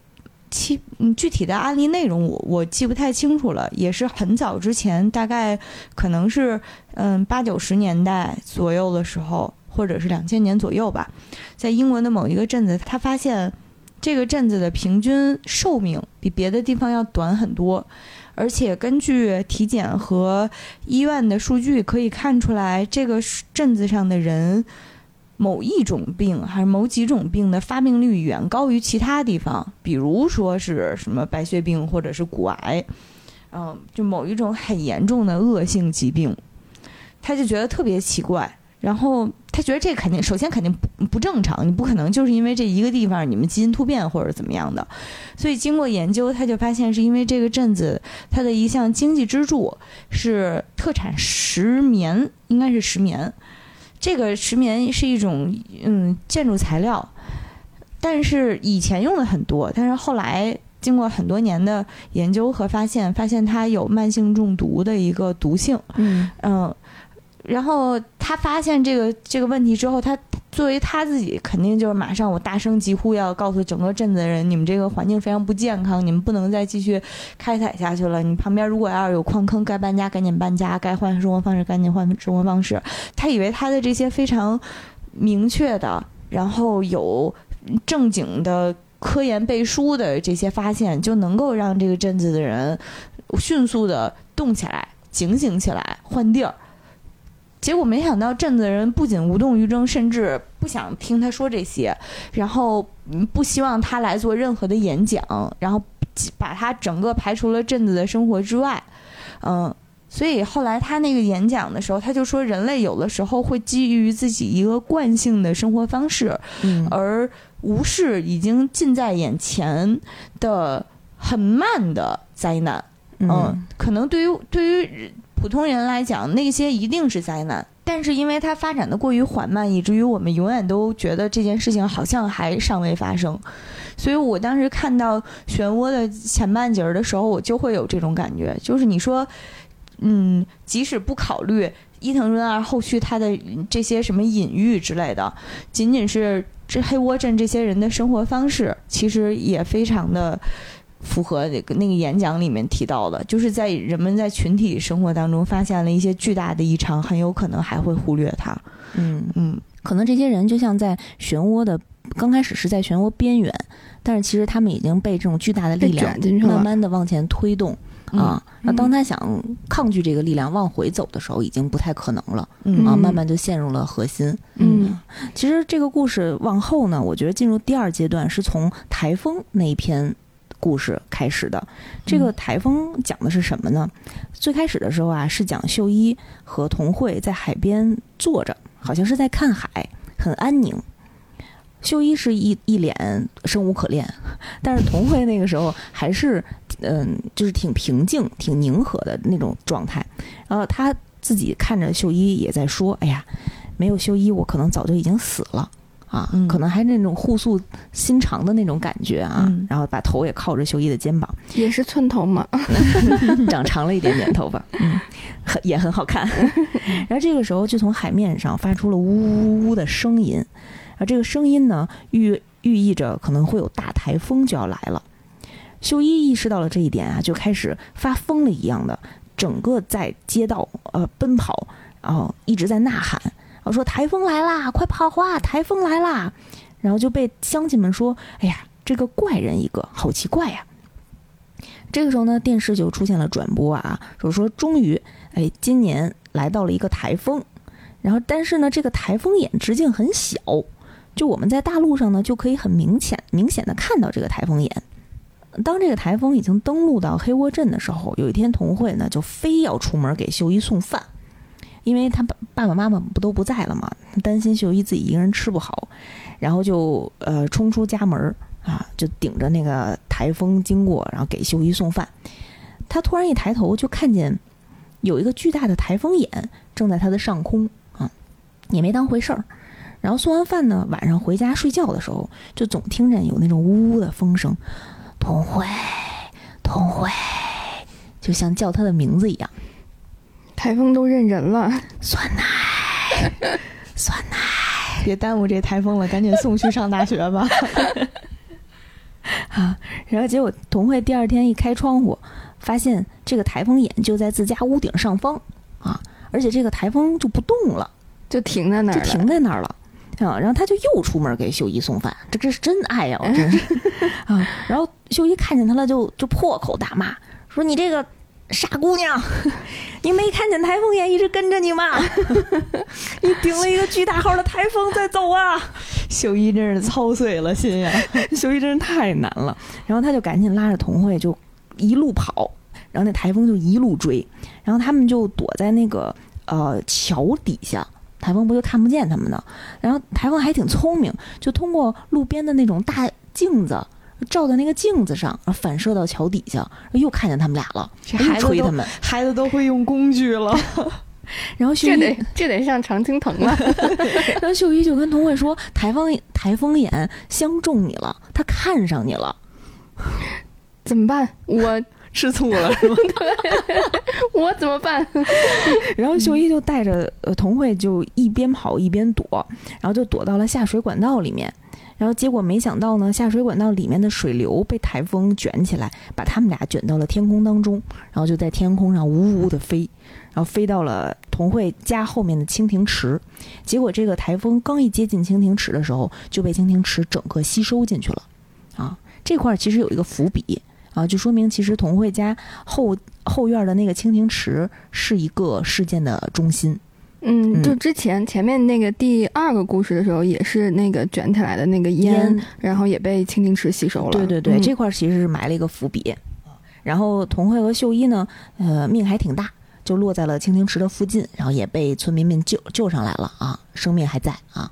其嗯，具体的案例内容我我记不太清楚了，也是很早之前，大概可能是嗯八九十年代左右的时候，或者是两千年左右吧，在英国的某一个镇子，他发现这个镇子的平均寿命比别的地方要短很多，而且根据体检和医院的数据可以看出来，这个镇子上的人。某一种病还是某几种病的发病率远高于其他地方，比如说是什么白血病或者是骨癌，嗯，就某一种很严重的恶性疾病，他就觉得特别奇怪。然后他觉得这肯定首先肯定不不正常，你不可能就是因为这一个地方你们基因突变或者怎么样的。所以经过研究，他就发现是因为这个镇子它的一项经济支柱是特产石棉，应该是石棉。这个石棉是一种嗯建筑材料，但是以前用的很多，但是后来经过很多年的研究和发现，发现它有慢性中毒的一个毒性。嗯嗯，然后他发现这个这个问题之后，他。作为他自己，肯定就是马上我大声疾呼，要告诉整个镇子的人，你们这个环境非常不健康，你们不能再继续开采下去了。你旁边如果要是有矿坑，该搬家赶紧搬家，该换生活方式赶紧换生活方式。他以为他的这些非常明确的，然后有正经的科研背书的这些发现，就能够让这个镇子的人迅速的动起来、警醒起来、换地儿。结果没想到，镇子人不仅无动于衷，甚至不想听他说这些，然后不希望他来做任何的演讲，然后把他整个排除了镇子的生活之外。嗯，所以后来他那个演讲的时候，他就说，人类有的时候会基于自己一个惯性的生活方式，而无视已经近在眼前的很慢的灾难。嗯，可能对于对于。普通人来讲，那些一定是灾难，但是因为它发展的过于缓慢，以至于我们永远都觉得这件事情好像还尚未发生。所以我当时看到漩涡的前半截儿的时候，我就会有这种感觉，就是你说，嗯，即使不考虑伊藤润二后续他的这些什么隐喻之类的，仅仅是这黑窝镇这些人的生活方式，其实也非常的。符合那个那个演讲里面提到的，就是在人们在群体生活当中发现了一些巨大的异常，很有可能还会忽略它。嗯嗯，可能这些人就像在漩涡的刚开始是在漩涡边缘，但是其实他们已经被这种巨大的力量慢慢的往前推动啊。那当他想抗拒这个力量往回走的时候，已经不太可能了啊，慢慢就陷入了核心。嗯，其实这个故事往后呢，我觉得进入第二阶段是从台风那一篇。故事开始的这个台风讲的是什么呢？最开始的时候啊，是讲秀一和童慧在海边坐着，好像是在看海，很安宁。秀一是一一脸生无可恋，但是童慧那个时候还是嗯，就是挺平静、挺宁和的那种状态。然后他自己看着秀一也在说：“哎呀，没有秀一，我可能早就已经死了。”啊，可能还那种互诉心肠的那种感觉啊，然后把头也靠着秀一的肩膀，也是寸头嘛，长长了一点点头发，嗯，很也很好看。然后这个时候就从海面上发出了呜呜呜的声音，啊，这个声音呢寓寓意着可能会有大台风就要来了。秀一意识到了这一点啊，就开始发疯了一样的，整个在街道呃奔跑，然后一直在呐喊。我说台风来啦，快跑啊！台风来啦，然后就被乡亲们说：“哎呀，这个怪人一个，好奇怪呀！”这个时候呢，电视就出现了转播啊，就说终于，哎，今年来到了一个台风，然后但是呢，这个台风眼直径很小，就我们在大陆上呢就可以很明显明显的看到这个台风眼。当这个台风已经登陆到黑窝镇的时候，有一天童慧呢就非要出门给秀一送饭。因为他爸爸爸妈妈不都不在了嘛，担心秀一自己一个人吃不好，然后就呃冲出家门啊，就顶着那个台风经过，然后给秀一送饭。他突然一抬头，就看见有一个巨大的台风眼正在他的上空啊，也没当回事儿。然后送完饭呢，晚上回家睡觉的时候，就总听见有那种呜呜的风声，童慧，童慧，就像叫他的名字一样。台风都认人了，酸奶，酸奶，别耽误这台风了，赶紧送去上大学吧。啊，然后结果童慧第二天一开窗户，发现这个台风眼就在自家屋顶上方啊，而且这个台风就不动了，就停在那儿，就停在那儿了。啊，然后他就又出门给秀一送饭，这这是真爱呀，我真是 啊。然后秀一看见他了，就就破口大骂，说：“你这个傻姑娘，你没看见台风眼一直跟着你吗？你顶了一个巨大号的台风在走啊！”秀一真是操碎了心呀，秀一真是太难了。然后他就赶紧拉着童慧就一路跑，然后那台风就一路追，然后他们就躲在那个呃桥底下。台风不就看不见他们呢？然后台风还挺聪明，就通过路边的那种大镜子，照在那个镜子上，反射到桥底下，又看见他们俩了。孩子他们，孩子都会用工具了。然后秀一得这得上常青藤了。然后秀一就跟童慧说：“台风台风眼相中你了，他看上你了，怎么办？我。”吃醋了是吗？我怎么办？然后秀一就带着呃童慧就一边跑一边躲，然后就躲到了下水管道里面。然后结果没想到呢，下水管道里面的水流被台风卷起来，把他们俩卷到了天空当中，然后就在天空上呜呜的飞，然后飞到了童慧家后面的蜻蜓池。结果这个台风刚一接近蜻蜓池的时候，就被蜻蜓池整个吸收进去了。啊，这块其实有一个伏笔。啊，就说明其实童慧家后后院的那个蜻蜓池是一个事件的中心。嗯，就之前前面那个第二个故事的时候，也是那个卷起来的那个烟，然后也被蜻蜓池吸收了。对对对，这块其实是埋了一个伏笔。然后童慧和秀一呢，呃，命还挺大，就落在了蜻蜓池的附近，然后也被村民们救救上来了啊，生命还在啊。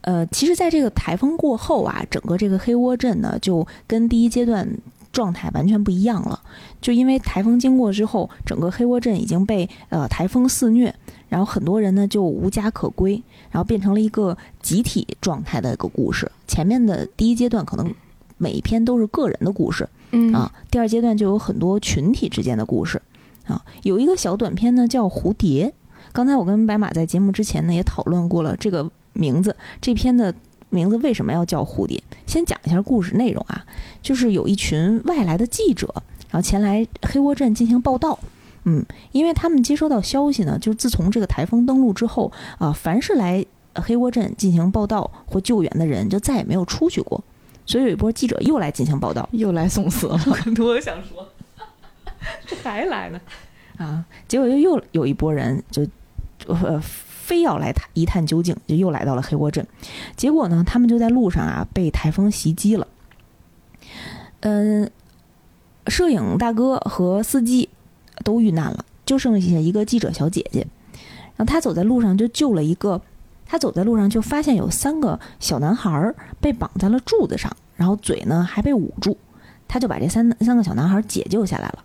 呃，其实，在这个台风过后啊，整个这个黑窝镇呢，就跟第一阶段状态完全不一样了。就因为台风经过之后，整个黑窝镇已经被呃台风肆虐，然后很多人呢就无家可归，然后变成了一个集体状态的一个故事。前面的第一阶段可能每一篇都是个人的故事，嗯啊，第二阶段就有很多群体之间的故事啊。有一个小短片呢叫《蝴蝶》，刚才我跟白马在节目之前呢也讨论过了这个。名字这篇的名字为什么要叫蝴蝶？先讲一下故事内容啊，就是有一群外来的记者，然后前来黑窝镇进行报道。嗯，因为他们接收到消息呢，就是自从这个台风登陆之后啊，凡是来黑窝镇进行报道或救援的人，就再也没有出去过。所以有一波记者又来进行报道，又来送死了。多想说，这还来呢啊！结果又又有一波人就呃。非要来探一探究竟，就又来到了黑窝镇。结果呢，他们就在路上啊被台风袭击了。嗯，摄影大哥和司机都遇难了，就剩下一个记者小姐姐。然后他走在路上就救了一个，他走在路上就发现有三个小男孩被绑在了柱子上，然后嘴呢还被捂住。他就把这三三个小男孩解救下来了。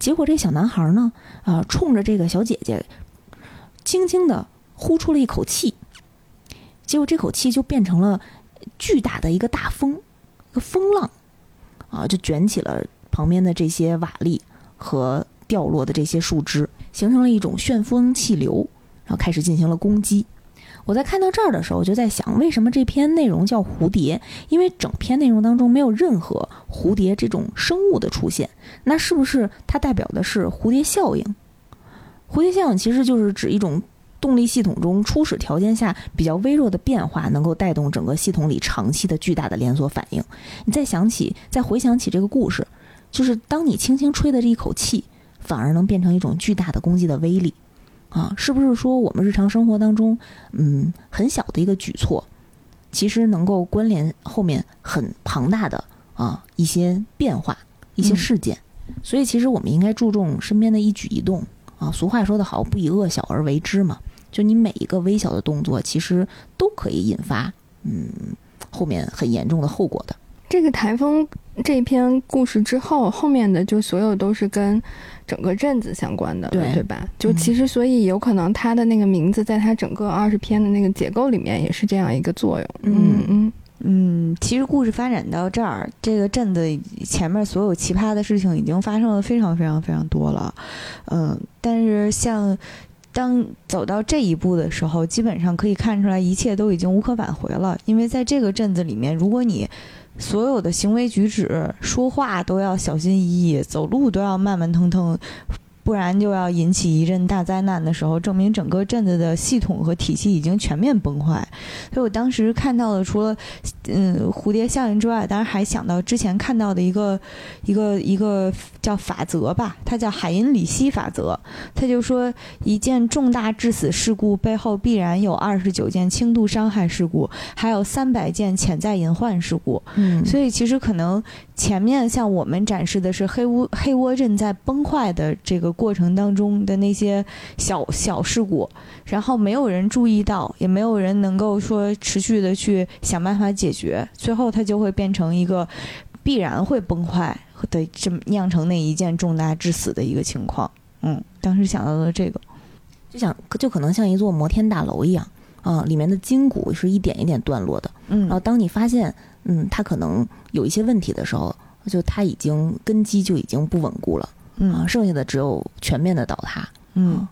结果这小男孩呢，啊，冲着这个小姐姐轻轻的。呼出了一口气，结果这口气就变成了巨大的一个大风，一个风浪，啊，就卷起了旁边的这些瓦砾和掉落的这些树枝，形成了一种旋风气流，然后开始进行了攻击。我在看到这儿的时候，我就在想，为什么这篇内容叫蝴蝶？因为整篇内容当中没有任何蝴蝶这种生物的出现，那是不是它代表的是蝴蝶效应？蝴蝶效应其实就是指一种。动力系统中初始条件下比较微弱的变化，能够带动整个系统里长期的巨大的连锁反应。你再想起，再回想起这个故事，就是当你轻轻吹的这一口气，反而能变成一种巨大的攻击的威力，啊，是不是说我们日常生活当中，嗯，很小的一个举措，其实能够关联后面很庞大的啊一些变化、一些事件？所以，其实我们应该注重身边的一举一动啊。俗话说得好，不以恶小而为之嘛。就你每一个微小的动作，其实都可以引发嗯后面很严重的后果的。这个台风这篇故事之后，后面的就所有都是跟整个镇子相关的，对对吧？就其实，所以有可能它的那个名字，在它整个二十篇的那个结构里面，也是这样一个作用。嗯嗯嗯，其实故事发展到这儿，这个镇子前面所有奇葩的事情已经发生了非常非常非常多了。嗯，但是像当走到这一步的时候，基本上可以看出来，一切都已经无可挽回了。因为在这个镇子里面，如果你所有的行为举止、说话都要小心翼翼，走路都要慢慢腾腾。不然就要引起一阵大灾难的时候，证明整个镇子的系统和体系已经全面崩坏。所以我当时看到的，除了嗯蝴蝶效应之外，当然还想到之前看到的一个一个一个叫法则吧，它叫海因里希法则。它就说，一件重大致死事故背后必然有二十九件轻度伤害事故，还有三百件潜在隐患事故。嗯，所以其实可能前面向我们展示的是黑屋黑窝镇在崩坏的这个。过程当中的那些小小事故，然后没有人注意到，也没有人能够说持续的去想办法解决，最后它就会变成一个必然会崩坏的这么酿成那一件重大致死的一个情况。嗯，当时想到了这个，就想就可能像一座摩天大楼一样啊，里面的筋骨是一点一点断落的。嗯，然后当你发现嗯他可能有一些问题的时候，就他已经根基就已经不稳固了。啊，剩下的只有全面的倒塌。嗯，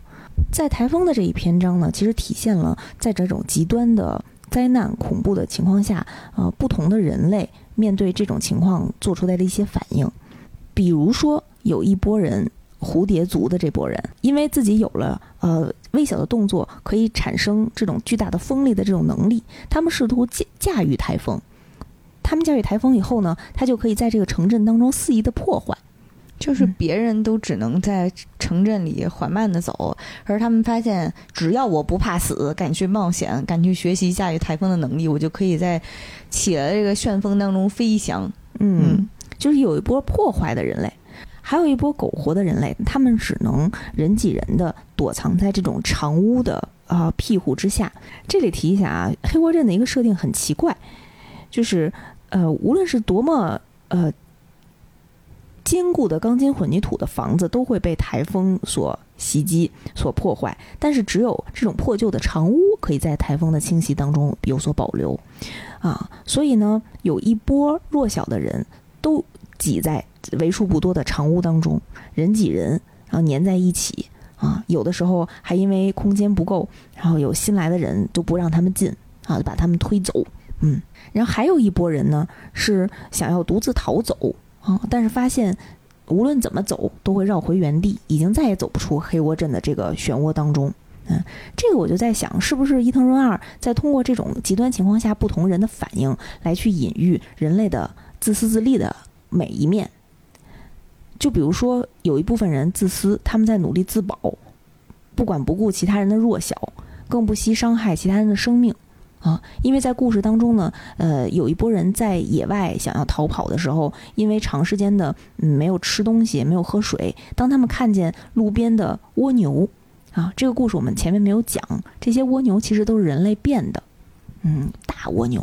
在台风的这一篇章呢，其实体现了在这种极端的灾难、恐怖的情况下，呃，不同的人类面对这种情况做出来的一些反应。比如说，有一波人蝴蝶族的这波人，因为自己有了呃微小的动作可以产生这种巨大的风力的这种能力，他们试图驾驾驭台风。他们驾驭台风以后呢，他就可以在这个城镇当中肆意的破坏。就是别人都只能在城镇里缓慢的走，而他们发现，只要我不怕死，敢去冒险，敢去学习驾驭台风的能力，我就可以在起了这个旋风当中飞翔。嗯，就是有一波破坏的人类，还有一波苟活的人类，他们只能人挤人的躲藏在这种长屋的啊庇护之下。这里提一下啊，黑锅镇的一个设定很奇怪，就是呃，无论是多么呃。坚固的钢筋混凝土的房子都会被台风所袭击、所破坏，但是只有这种破旧的长屋可以在台风的侵袭当中有所保留，啊，所以呢，有一波弱小的人都挤在为数不多的长屋当中，人挤人，然后粘在一起，啊，有的时候还因为空间不够，然后有新来的人都不让他们进，啊，把他们推走，嗯，然后还有一波人呢是想要独自逃走。啊！但是发现，无论怎么走，都会绕回原地，已经再也走不出黑窝镇的这个漩涡当中。嗯，这个我就在想，是不是伊藤润二在通过这种极端情况下不同人的反应，来去隐喻人类的自私自利的每一面？就比如说，有一部分人自私，他们在努力自保，不管不顾其他人的弱小，更不惜伤害其他人的生命。啊，因为在故事当中呢，呃，有一波人在野外想要逃跑的时候，因为长时间的嗯没有吃东西，没有喝水，当他们看见路边的蜗牛，啊，这个故事我们前面没有讲，这些蜗牛其实都是人类变的，嗯，大蜗牛，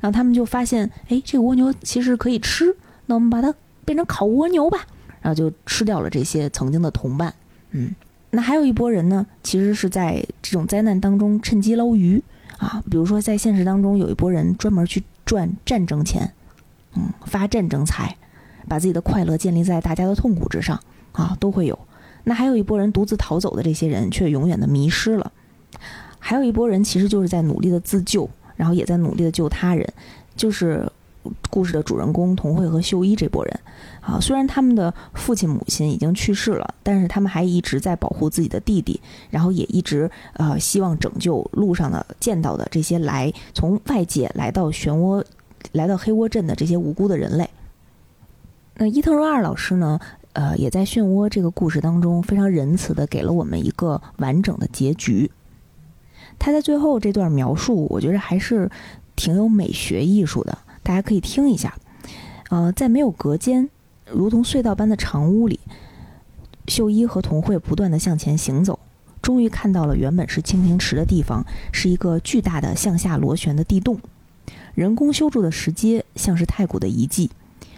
然后他们就发现，哎，这个蜗牛其实可以吃，那我们把它变成烤蜗牛吧，然后就吃掉了这些曾经的同伴，嗯，那还有一波人呢，其实是在这种灾难当中趁机捞鱼。啊，比如说在现实当中，有一波人专门去赚战争钱，嗯，发战争财，把自己的快乐建立在大家的痛苦之上，啊，都会有。那还有一波人独自逃走的这些人，却永远的迷失了。还有一波人，其实就是在努力的自救，然后也在努力的救他人，就是。故事的主人公童慧和秀一这波人，啊，虽然他们的父亲母亲已经去世了，但是他们还一直在保护自己的弟弟，然后也一直呃希望拯救路上的见到的这些来从外界来到漩涡、来到黑窝镇的这些无辜的人类。那伊藤润二老师呢，呃，也在漩涡这个故事当中非常仁慈的给了我们一个完整的结局。他在最后这段描述，我觉得还是挺有美学艺术的。大家可以听一下，呃，在没有隔间、如同隧道般的长屋里，秀一和童慧不断的向前行走，终于看到了原本是蜻蜓池的地方，是一个巨大的向下螺旋的地洞。人工修筑的石阶像是太古的遗迹，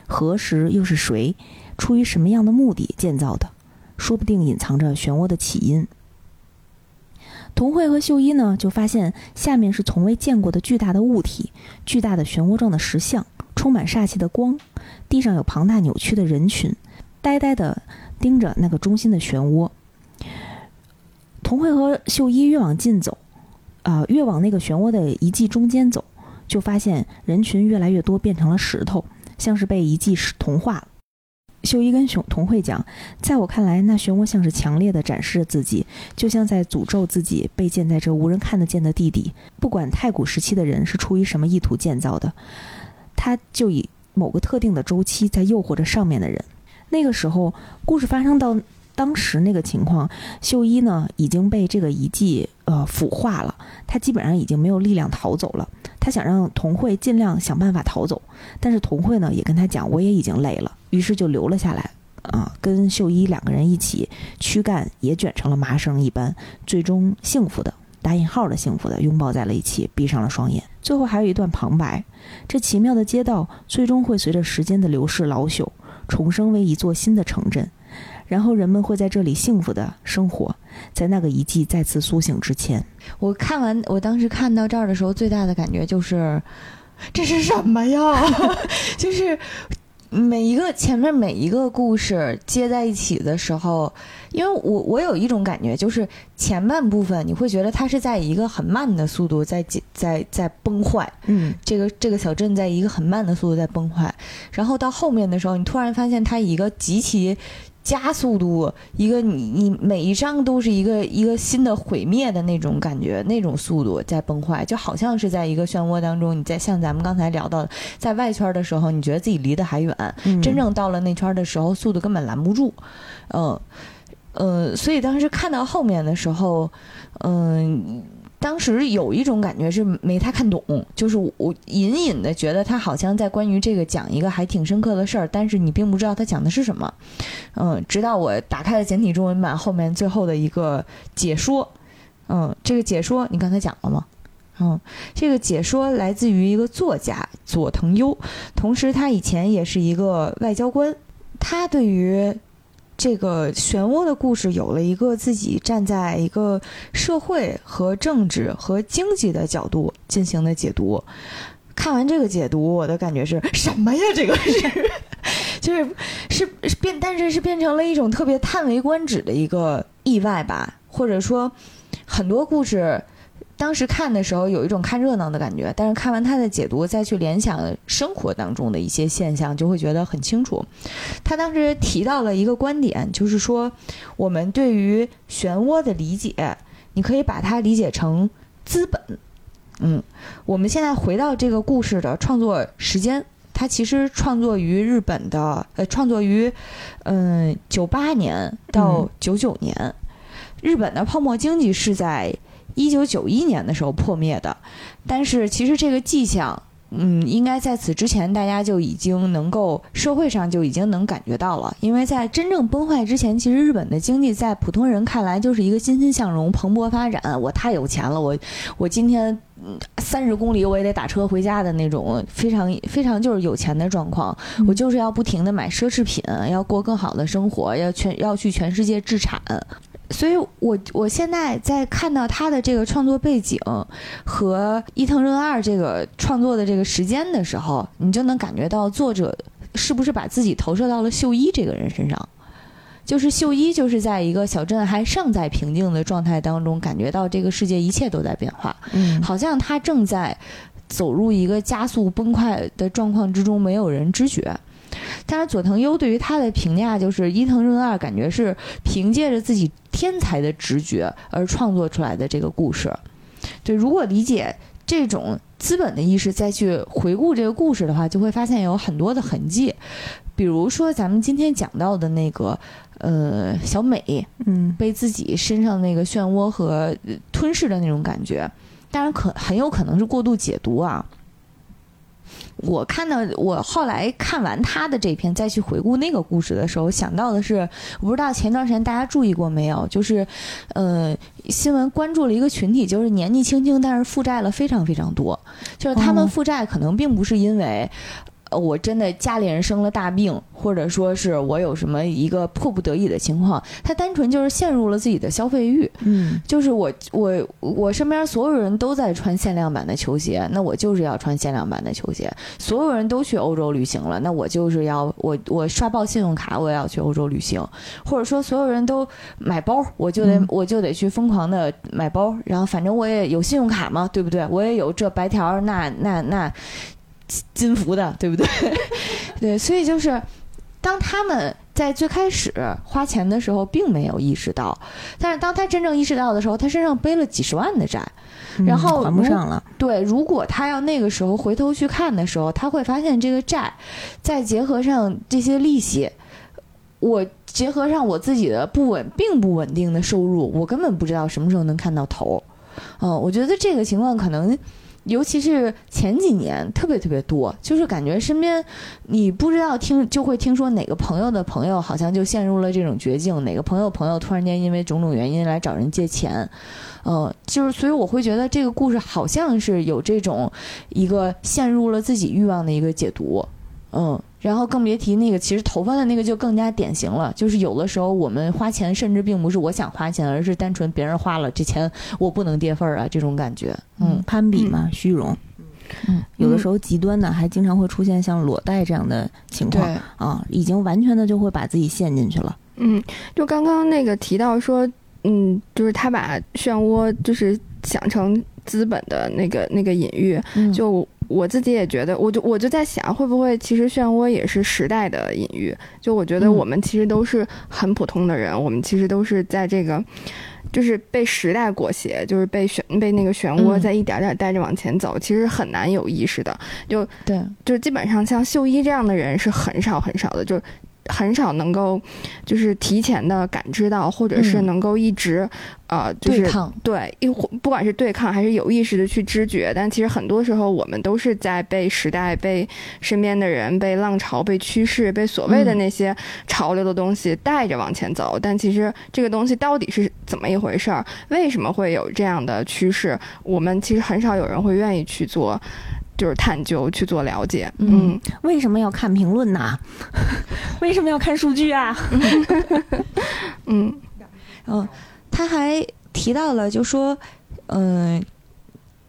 何时又是谁，出于什么样的目的建造的？说不定隐藏着漩涡的起因。童慧和秀一呢，就发现下面是从未见过的巨大的物体，巨大的漩涡状的石像，充满煞气的光，地上有庞大扭曲的人群，呆呆地盯着那个中心的漩涡。童慧和秀一越往近走，啊，越往那个漩涡的遗迹中间走，就发现人群越来越多，变成了石头，像是被遗迹同化了。秀一跟熊童慧讲，在我看来，那漩涡像是强烈的展示着自己，就像在诅咒自己被建在这无人看得见的地底。不管太古时期的人是出于什么意图建造的，他就以某个特定的周期在诱惑着上面的人。那个时候，故事发生到当时那个情况，秀一呢已经被这个遗迹呃腐化了，他基本上已经没有力量逃走了。他想让童慧尽量想办法逃走，但是童慧呢也跟他讲，我也已经累了，于是就留了下来，啊，跟秀一两个人一起躯干也卷成了麻绳一般，最终幸福的打引号的幸福的拥抱在了一起，闭上了双眼。最后还有一段旁白：这奇妙的街道最终会随着时间的流逝老朽，重生为一座新的城镇，然后人们会在这里幸福的生活。在那个遗迹再次苏醒之前，我看完，我当时看到这儿的时候，最大的感觉就是，这是什么呀？就是每一个前面每一个故事接在一起的时候，因为我我有一种感觉，就是前半部分你会觉得它是在一个很慢的速度在在在崩坏，嗯，这个这个小镇在一个很慢的速度在崩坏，然后到后面的时候，你突然发现它以一个极其加速度，一个你你每一张都是一个一个新的毁灭的那种感觉，那种速度在崩坏，就好像是在一个漩涡当中，你在像咱们刚才聊到的，在外圈的时候，你觉得自己离得还远，嗯。真正到了内圈的时候，速度根本拦不住，嗯呃，所以当时看到后面的时候，嗯、当时有一种感觉是没太看懂，就是我隐隐的觉得他好像在关于这个讲一个还挺深刻的事儿，但是你并不知道他讲的是什么。嗯，直到我打开了简体中文版后面最后的一个解说，嗯，这个解说你刚才讲了吗？嗯，这个解说来自于一个作家佐藤优，同时他以前也是一个外交官，他对于这个漩涡的故事有了一个自己站在一个社会和政治和经济的角度进行的解读。看完这个解读，我的感觉是什么呀？这个是，就是是是变，但是是变成了一种特别叹为观止的一个意外吧，或者说很多故事。当时看的时候有一种看热闹的感觉，但是看完他的解读，再去联想生活当中的一些现象，就会觉得很清楚。他当时提到了一个观点，就是说我们对于漩涡的理解，你可以把它理解成资本。嗯，我们现在回到这个故事的创作时间，它其实创作于日本的，呃，创作于嗯九八年到九九年。日本的泡沫经济是在一九九一年的时候破灭的，但是其实这个迹象，嗯，应该在此之前大家就已经能够社会上就已经能感觉到了，因为在真正崩坏之前，其实日本的经济在普通人看来就是一个欣欣向荣、蓬勃发展。我太有钱了，我我今天三十公里我也得打车回家的那种，非常非常就是有钱的状况。嗯我就是要不停的买奢侈品，要过更好的生活，要全要去全世界置产。所以我我现在在看到他的这个创作背景和伊藤润二这个创作的这个时间的时候，你就能感觉到作者是不是把自己投射到了秀一这个人身上。就是秀一，就是在一个小镇还尚在平静的状态当中，感觉到这个世界一切都在变化，嗯，好像他正在走入一个加速崩溃的状况之中，没有人知觉。但是佐藤优对于他的评价就是伊藤润二感觉是凭借着自己天才的直觉而创作出来的这个故事。对，如果理解这种资本的意识再去回顾这个故事的话，就会发现有很多的痕迹，比如说咱们今天讲到的那个呃小美嗯被自己身上那个漩涡和呃吞噬的那种感觉，当然可很有可能是过度解读啊。我看到我后来看完他的这篇，再去回顾那个故事的时候，想到的是，我不知道前段时间大家注意过没有，就是，呃，新闻关注了一个群体，就是年纪轻轻但是负债了非常非常多，就是他们哦负债可能并不是因为。呃，我真的家里人生了大病，或者说是我有什么一个迫不得已的情况，他单纯就是陷入了自己的消费欲，嗯就是我我我身边所有人都在穿限量版的球鞋，那我就是要穿限量版的球鞋。所有人都去欧洲旅行了，那我就是要我我刷爆信用卡，我也要去欧洲旅行。或者说所有人都买包，我就得、嗯我就得去疯狂的买包，然后反正我也有信用卡嘛，对不对？我也有这白条那那那金服的，对不对？对，所以就是当他们在最开始花钱的时候，并没有意识到，但是当他真正意识到的时候，他身上背了几十万的债。嗯然后如还不上了，对，如果他要那个时候回头去看的时候，他会发现这个债，再结合上这些利息，我结合上我自己的不稳、并不稳定的收入，我根本不知道什么时候能看到头。嗯，我觉得这个情况可能。尤其是前几年特别特别多，就是感觉身边你不知道听就会听说哪个朋友的朋友好像就陷入了这种绝境，哪个朋友朋友突然间因为种种原因来找人借钱，嗯，就是所以我会觉得这个故事好像是有这种一个陷入了自己欲望的一个解读，嗯，然后更别提那个其实头发的那个就更加典型了，就是有的时候我们花钱甚至并不是我想花钱，而是单纯别人花了这钱我不能跌份儿啊这种感觉，嗯攀比嘛，虚荣。嗯，有的时候极端的还经常会出现像裸贷这样的情况，啊，已经完全的就会把自己陷进去了。嗯，就刚刚那个提到说，嗯，就是他把漩涡就是想成资本的那个那个隐喻，嗯。就我自己也觉得，我就我就在想，会不会其实漩涡也是时代的隐喻？就我觉得嗯我们其实都是很普通的人，我们其实都是在这个。就是被时代裹挟，就是被漩被那个漩涡嗯在一点点带着往前走，其实很难有意识的。就对，就基本上像秀一这样的人是很少很少的，就很少能够就是提前的感知到，或者是嗯能够一直、呃就是对抗，对一不管是对抗还是有意识的去知觉，但其实很多时候我们都是在被时代、被身边的人、被浪潮、被趋势、被所谓的嗯那些潮流的东西带着往前走。但其实这个东西到底是怎么一回事儿？为什么会有这样的趋势？我们其实很少有人会愿意去做。就是探究去做了解，嗯嗯为什么要看评论呢？为什么要看数据啊？嗯嗯，他还提到了，就说，嗯、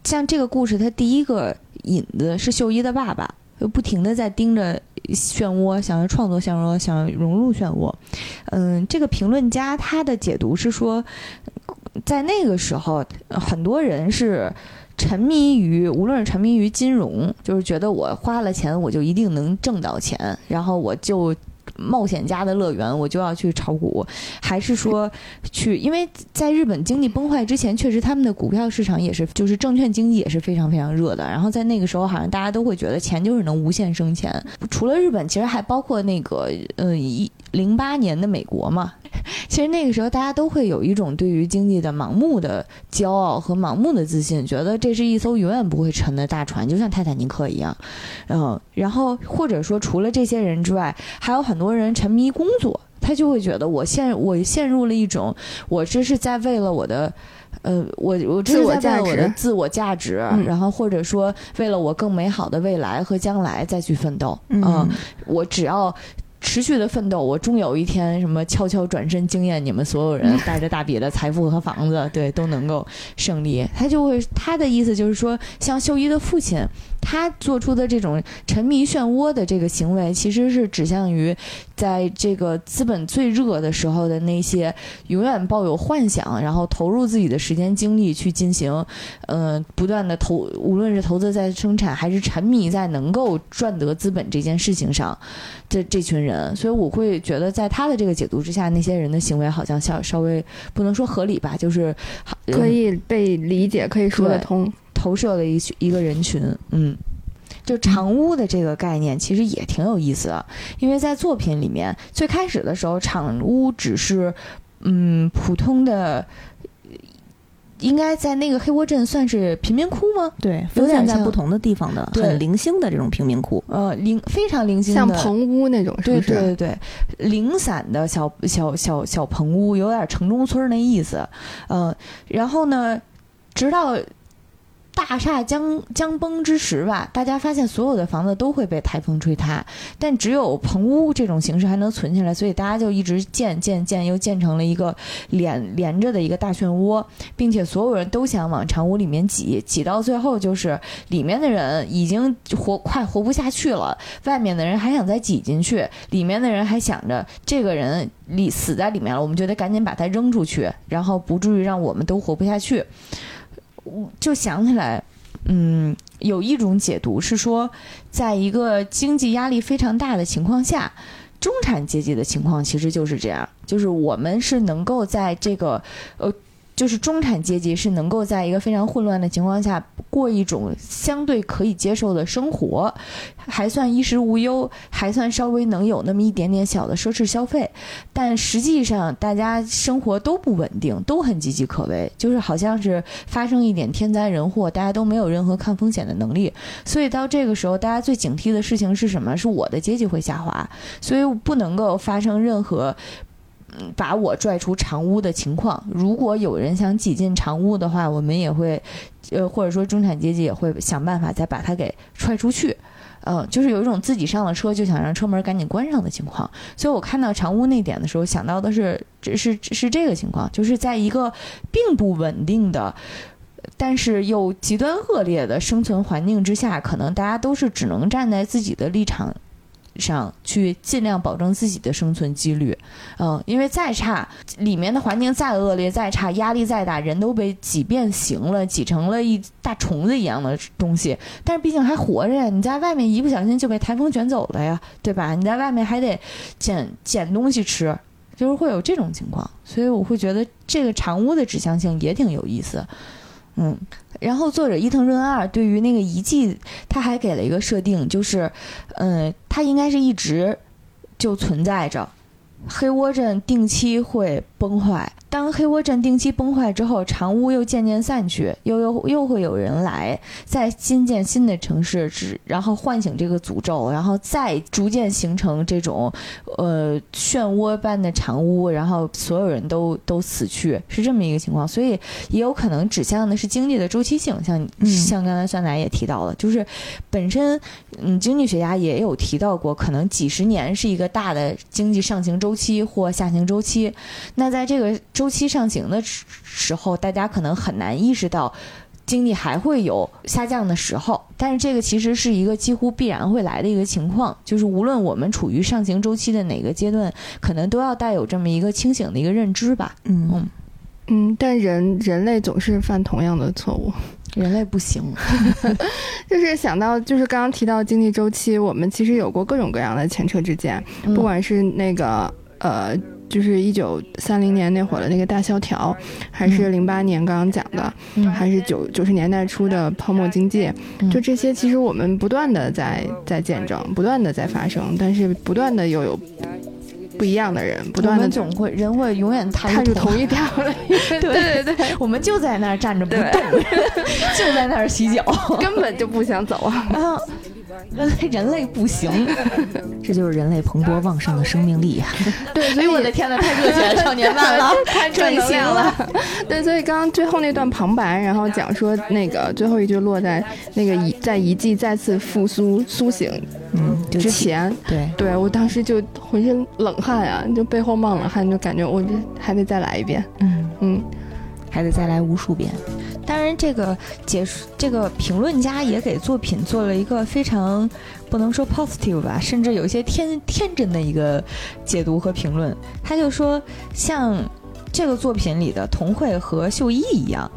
像这个故事，他第一个引子是秀一的爸爸，就不停的在盯着漩涡，想要创作漩涡，想要融入漩涡。嗯，这个评论家他的解读是说，在那个时候，很多人是。沉迷于，无论是沉迷于金融，就是觉得我花了钱，我就一定能挣到钱，然后我就冒险家的乐园，我就要去炒股，还是说去？因为在日本经济崩坏之前，确实他们的股票市场也是，就是证券经济也是非常非常热的。然后在那个时候，好像大家都会觉得钱就是能无限生钱。除了日本，其实还包括那个呃一零八年的美国嘛。其实那个时候，大家都会有一种对于经济的盲目的骄傲和盲目的自信，觉得这是一艘永远不会沉的大船，就像泰坦尼克一样。嗯，然后或者说，除了这些人之外，还有很多人沉迷工作，他就会觉得我陷我陷入了一种，我这是在为了我的。呃，我我这是在为了我的 自我价值，嗯然后或者说为了我更美好的未来和将来再去奋斗。嗯，我只要持续的奋斗，我终有一天什么悄悄转身惊艳你们所有人，带着大笔的财富和房子，对，都能够胜利。他就会他的意思就是说，像秀一的父亲，他做出的这种沉迷漩涡的这个行为，其实是指向于在这个资本最热的时候的那些永远抱有幻想，然后投入自己的时间精力去进行，呃，不断的投，无论是投资在生产，还是沉迷在能够赚得资本这件事情上。这这群人，所以我会觉得，在他的这个解读之下，那些人的行为好像稍稍微不能说合理吧，就是呃可以被理解，可以说得通。投射了一群一个人群，嗯。就长屋的这个概念其实也挺有意思的，因为在作品里面最开始的时候，长屋只是嗯普通的应该在那个黑窝镇算是贫民窟吗？对，有点像分散在不同的地方的很零星的这种贫民窟。呃，零非常零星的，像棚屋那种，是对不是？对对对，零散的小小小小棚屋，有点城中村那意思。呃，然后呢，直到大厦将将崩之时吧，大家发现所有的房子都会被台风吹塌，但只有棚屋这种形式还能存起来，所以大家就一直建建建，又建成了一个连 连着的一个大漩涡，并且所有人都想往长屋里面挤，挤到最后就是里面的人已经活快活不下去了，外面的人还想再挤进去，里面的人还想着这个人里死在里面了，我们就得赶紧把他扔出去，然后不至于让我们都活不下去。我就想起来，嗯，有一种解读是说，在一个经济压力非常大的情况下。中产阶级的情况其实就是这样，就是我们是能够在这个，呃，就是中产阶级是能够在一个非常混乱的情况下过一种相对可以接受的生活，还算衣食无忧，还算稍微能有那么一点点小的奢侈消费，但实际上大家生活都不稳定，都很岌岌可危，就是好像是发生一点天灾人祸，大家都没有任何抗风险的能力，所以到这个时候，大家最警惕的事情是什么？是我的阶级会下滑，所以不能够发生任何。把我拽出长屋的情况，如果有人想挤进长屋的话，我们也会，呃，或者说中产阶级也会想办法再把他给踹出去。嗯，就是有一种自己上了车就想让车门赶紧关上的情况，所以我看到长屋那点的时候，想到的是，这是是这个情况，就是在一个并不稳定的，但是又极端恶劣的生存环境之下，可能大家都是只能站在自己的立场上去尽量保证自己的生存几率，嗯，因为再差，里面的环境再恶劣、再差，压力再大，人都被挤变形了，挤成了一大虫子一样的东西，但是毕竟还活着呀。你在外面一不小心就被台风卷走了呀，对吧？你在外面还得捡捡东西吃，就是会有这种情况，所以我会觉得这个长屋的指向性也挺有意思，嗯。然后作者伊藤润二对于那个遗迹，他还给了一个设定，就是，嗯，它应该是一直就存在着。黑窝镇定期会崩坏，当黑窝镇定期崩坏之后，长屋又渐渐散去，又又又会有人来，再新建新的城市，只然后唤醒这个诅咒，然后再逐渐形成这种呃漩涡般的长屋，然后所有人都都死去，是这么一个情况，所以也有可能指向的是经济的周期性，像、嗯。像刚才酸奶也提到了，就是本身嗯经济学家也有提到过，可能几十年是一个大的经济上行周期或下行周期，那在这个周期上行的时时候，大家可能很难意识到。经济还会有下降的时候，但是这个其实是一个几乎必然会来的一个情况，就是无论我们处于上行周期的哪个阶段，可能都要带有这么一个清醒的一个认知吧。嗯嗯嗯，但人人类总是犯同样的错误，人类不行，就是想到就是刚刚提到经济周期，我们其实有过各种各样的前车之鉴，嗯不管是那个呃，就是一九三零年那会儿的那个大萧条，还是零八年刚刚讲的，嗯。还是九九十年代初的泡沫经济，嗯。就这些，其实我们不断的在在见证，不断的在发生，但是不断的又有不一样的人，不断的总会人会永远踏踏入同同一条了，对对对，我们就在那儿站着不动，就在那儿洗脚。根本就不想走啊。啊！人类人类不行，这就是人类蓬勃旺盛的生命力呀、对，所哎以呦我的天呐，太热血少年漫 了，太正能量了。对，所以刚刚最后那段旁白，然后讲说那个最后一句落在那个遗在遗迹再次复苏苏醒嗯，就之前，对，对我当时就浑身冷汗啊，就背后冒冷汗，就感觉我这还得再来一遍。嗯，嗯，还得再来无数遍。当然，这个解说这个评论家也给作品做了一个非常不能说 positive 吧，甚至有一些天天真的一个解读和评论。他就说，像这个作品里的童慧和秀一一样。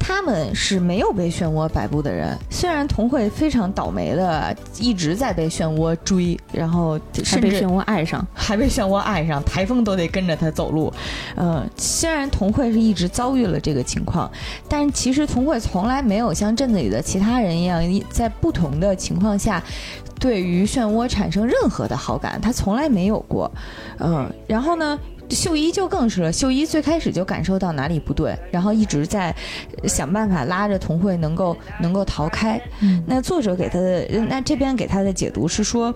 他们是没有被漩涡摆布的人，虽然童慧非常倒霉的一直在被漩涡追，然后甚至被漩涡爱上，还被漩涡爱上，台风都得跟着他走路。嗯，虽然童慧是一直遭遇了这个情况，但其实童慧从来没有像镇子里的其他人一样，在不同的情况下。对于漩涡产生任何的好感，他从来没有过，嗯、然后呢，秀一就更是了，秀一最开始就感受到哪里不对，然后一直在想办法拉着童慧能够能够逃开。那作者给他的，那这边给他的解读是说，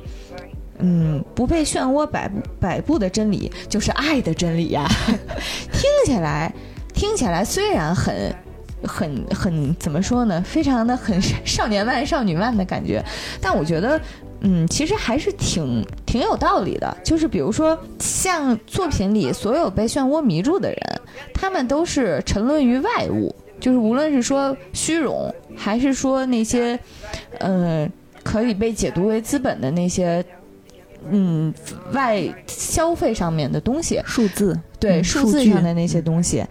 嗯，不被漩涡摆摆布的真理就是爱的真理呀。听起来，听起来虽然很。很很怎么说呢？非常的很少年漫少女漫的感觉，但我觉得，嗯，其实还是挺挺有道理的。就是比如说，像作品里所有被漩涡迷住的人，他们都是沉沦于外物，就是无论是说虚荣，还是说那些，呃，可以被解读为资本的那些，嗯，外消费上面的东西，数字。对数字上的那些东西，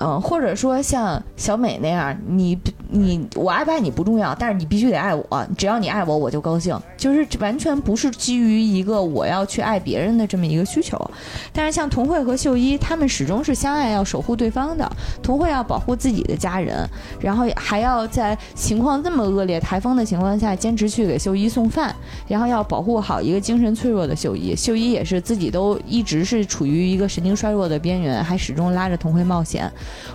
嗯，或者说像小美那样，你你我爱不爱你不重要，但是你必须得爱我，只要你爱我，我就高兴，就是完全不是基于一个我要去爱别人的这么一个需求。但是像童慧和秀一，他们始终是相爱，要守护对方的。童慧要保护自己的家人，然后还要在情况这么恶劣、台风的情况下，坚持去给秀一送饭，然后要保护好一个精神脆弱的秀一。秀一也是自己都一直是处于一个神经衰弱的。边缘还始终拉着童辉冒险，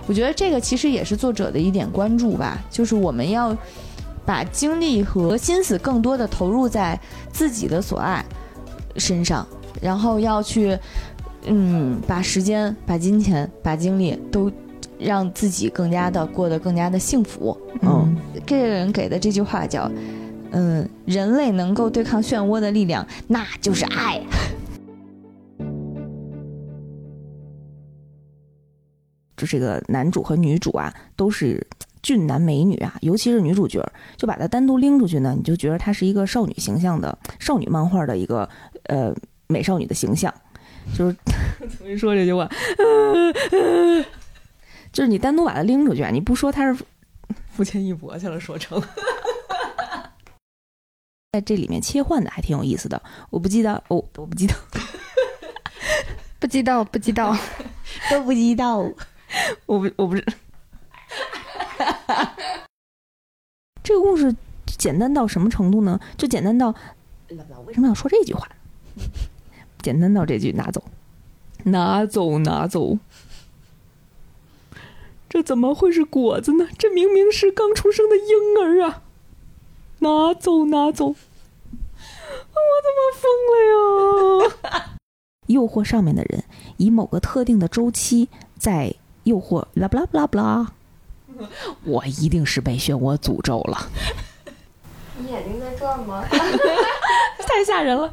我觉得这个其实也是作者的一点关注吧，就是我们要把精力和心思更多的投入在自己的所爱身上，然后要去嗯把时间、把金钱、把精力都让自己更加的过得更加的幸福。嗯，这个人给的这句话叫嗯，人类能够对抗漩涡的力量，那就是爱。就这个男主和女主啊，都是俊男美女啊，尤其是女主角，就把她单独拎出去呢，你就觉得她是一个少女形象的少女漫画的一个呃美少女的形象。就是 重新说这句话，就是你单独把她拎出去啊，你不说她是福前一博去了，说成。在这里面切换的还挺有意思的，我不记得，哦，我不记得，不知道，不知道，都不知道。我不，我不是。这个故事简单到什么程度呢？就简单到，为什么要说这句话？简单到这句拿走，拿走，拿走。这怎么会是果子呢？这明明是刚出生的婴儿啊！拿走，拿走。我怎么疯了呀？诱惑上面的人，以某个特定的周期在。诱惑，啦不啦不啦不啦，我一定是被漩涡诅咒了。你眼睛在转吗？太吓人了。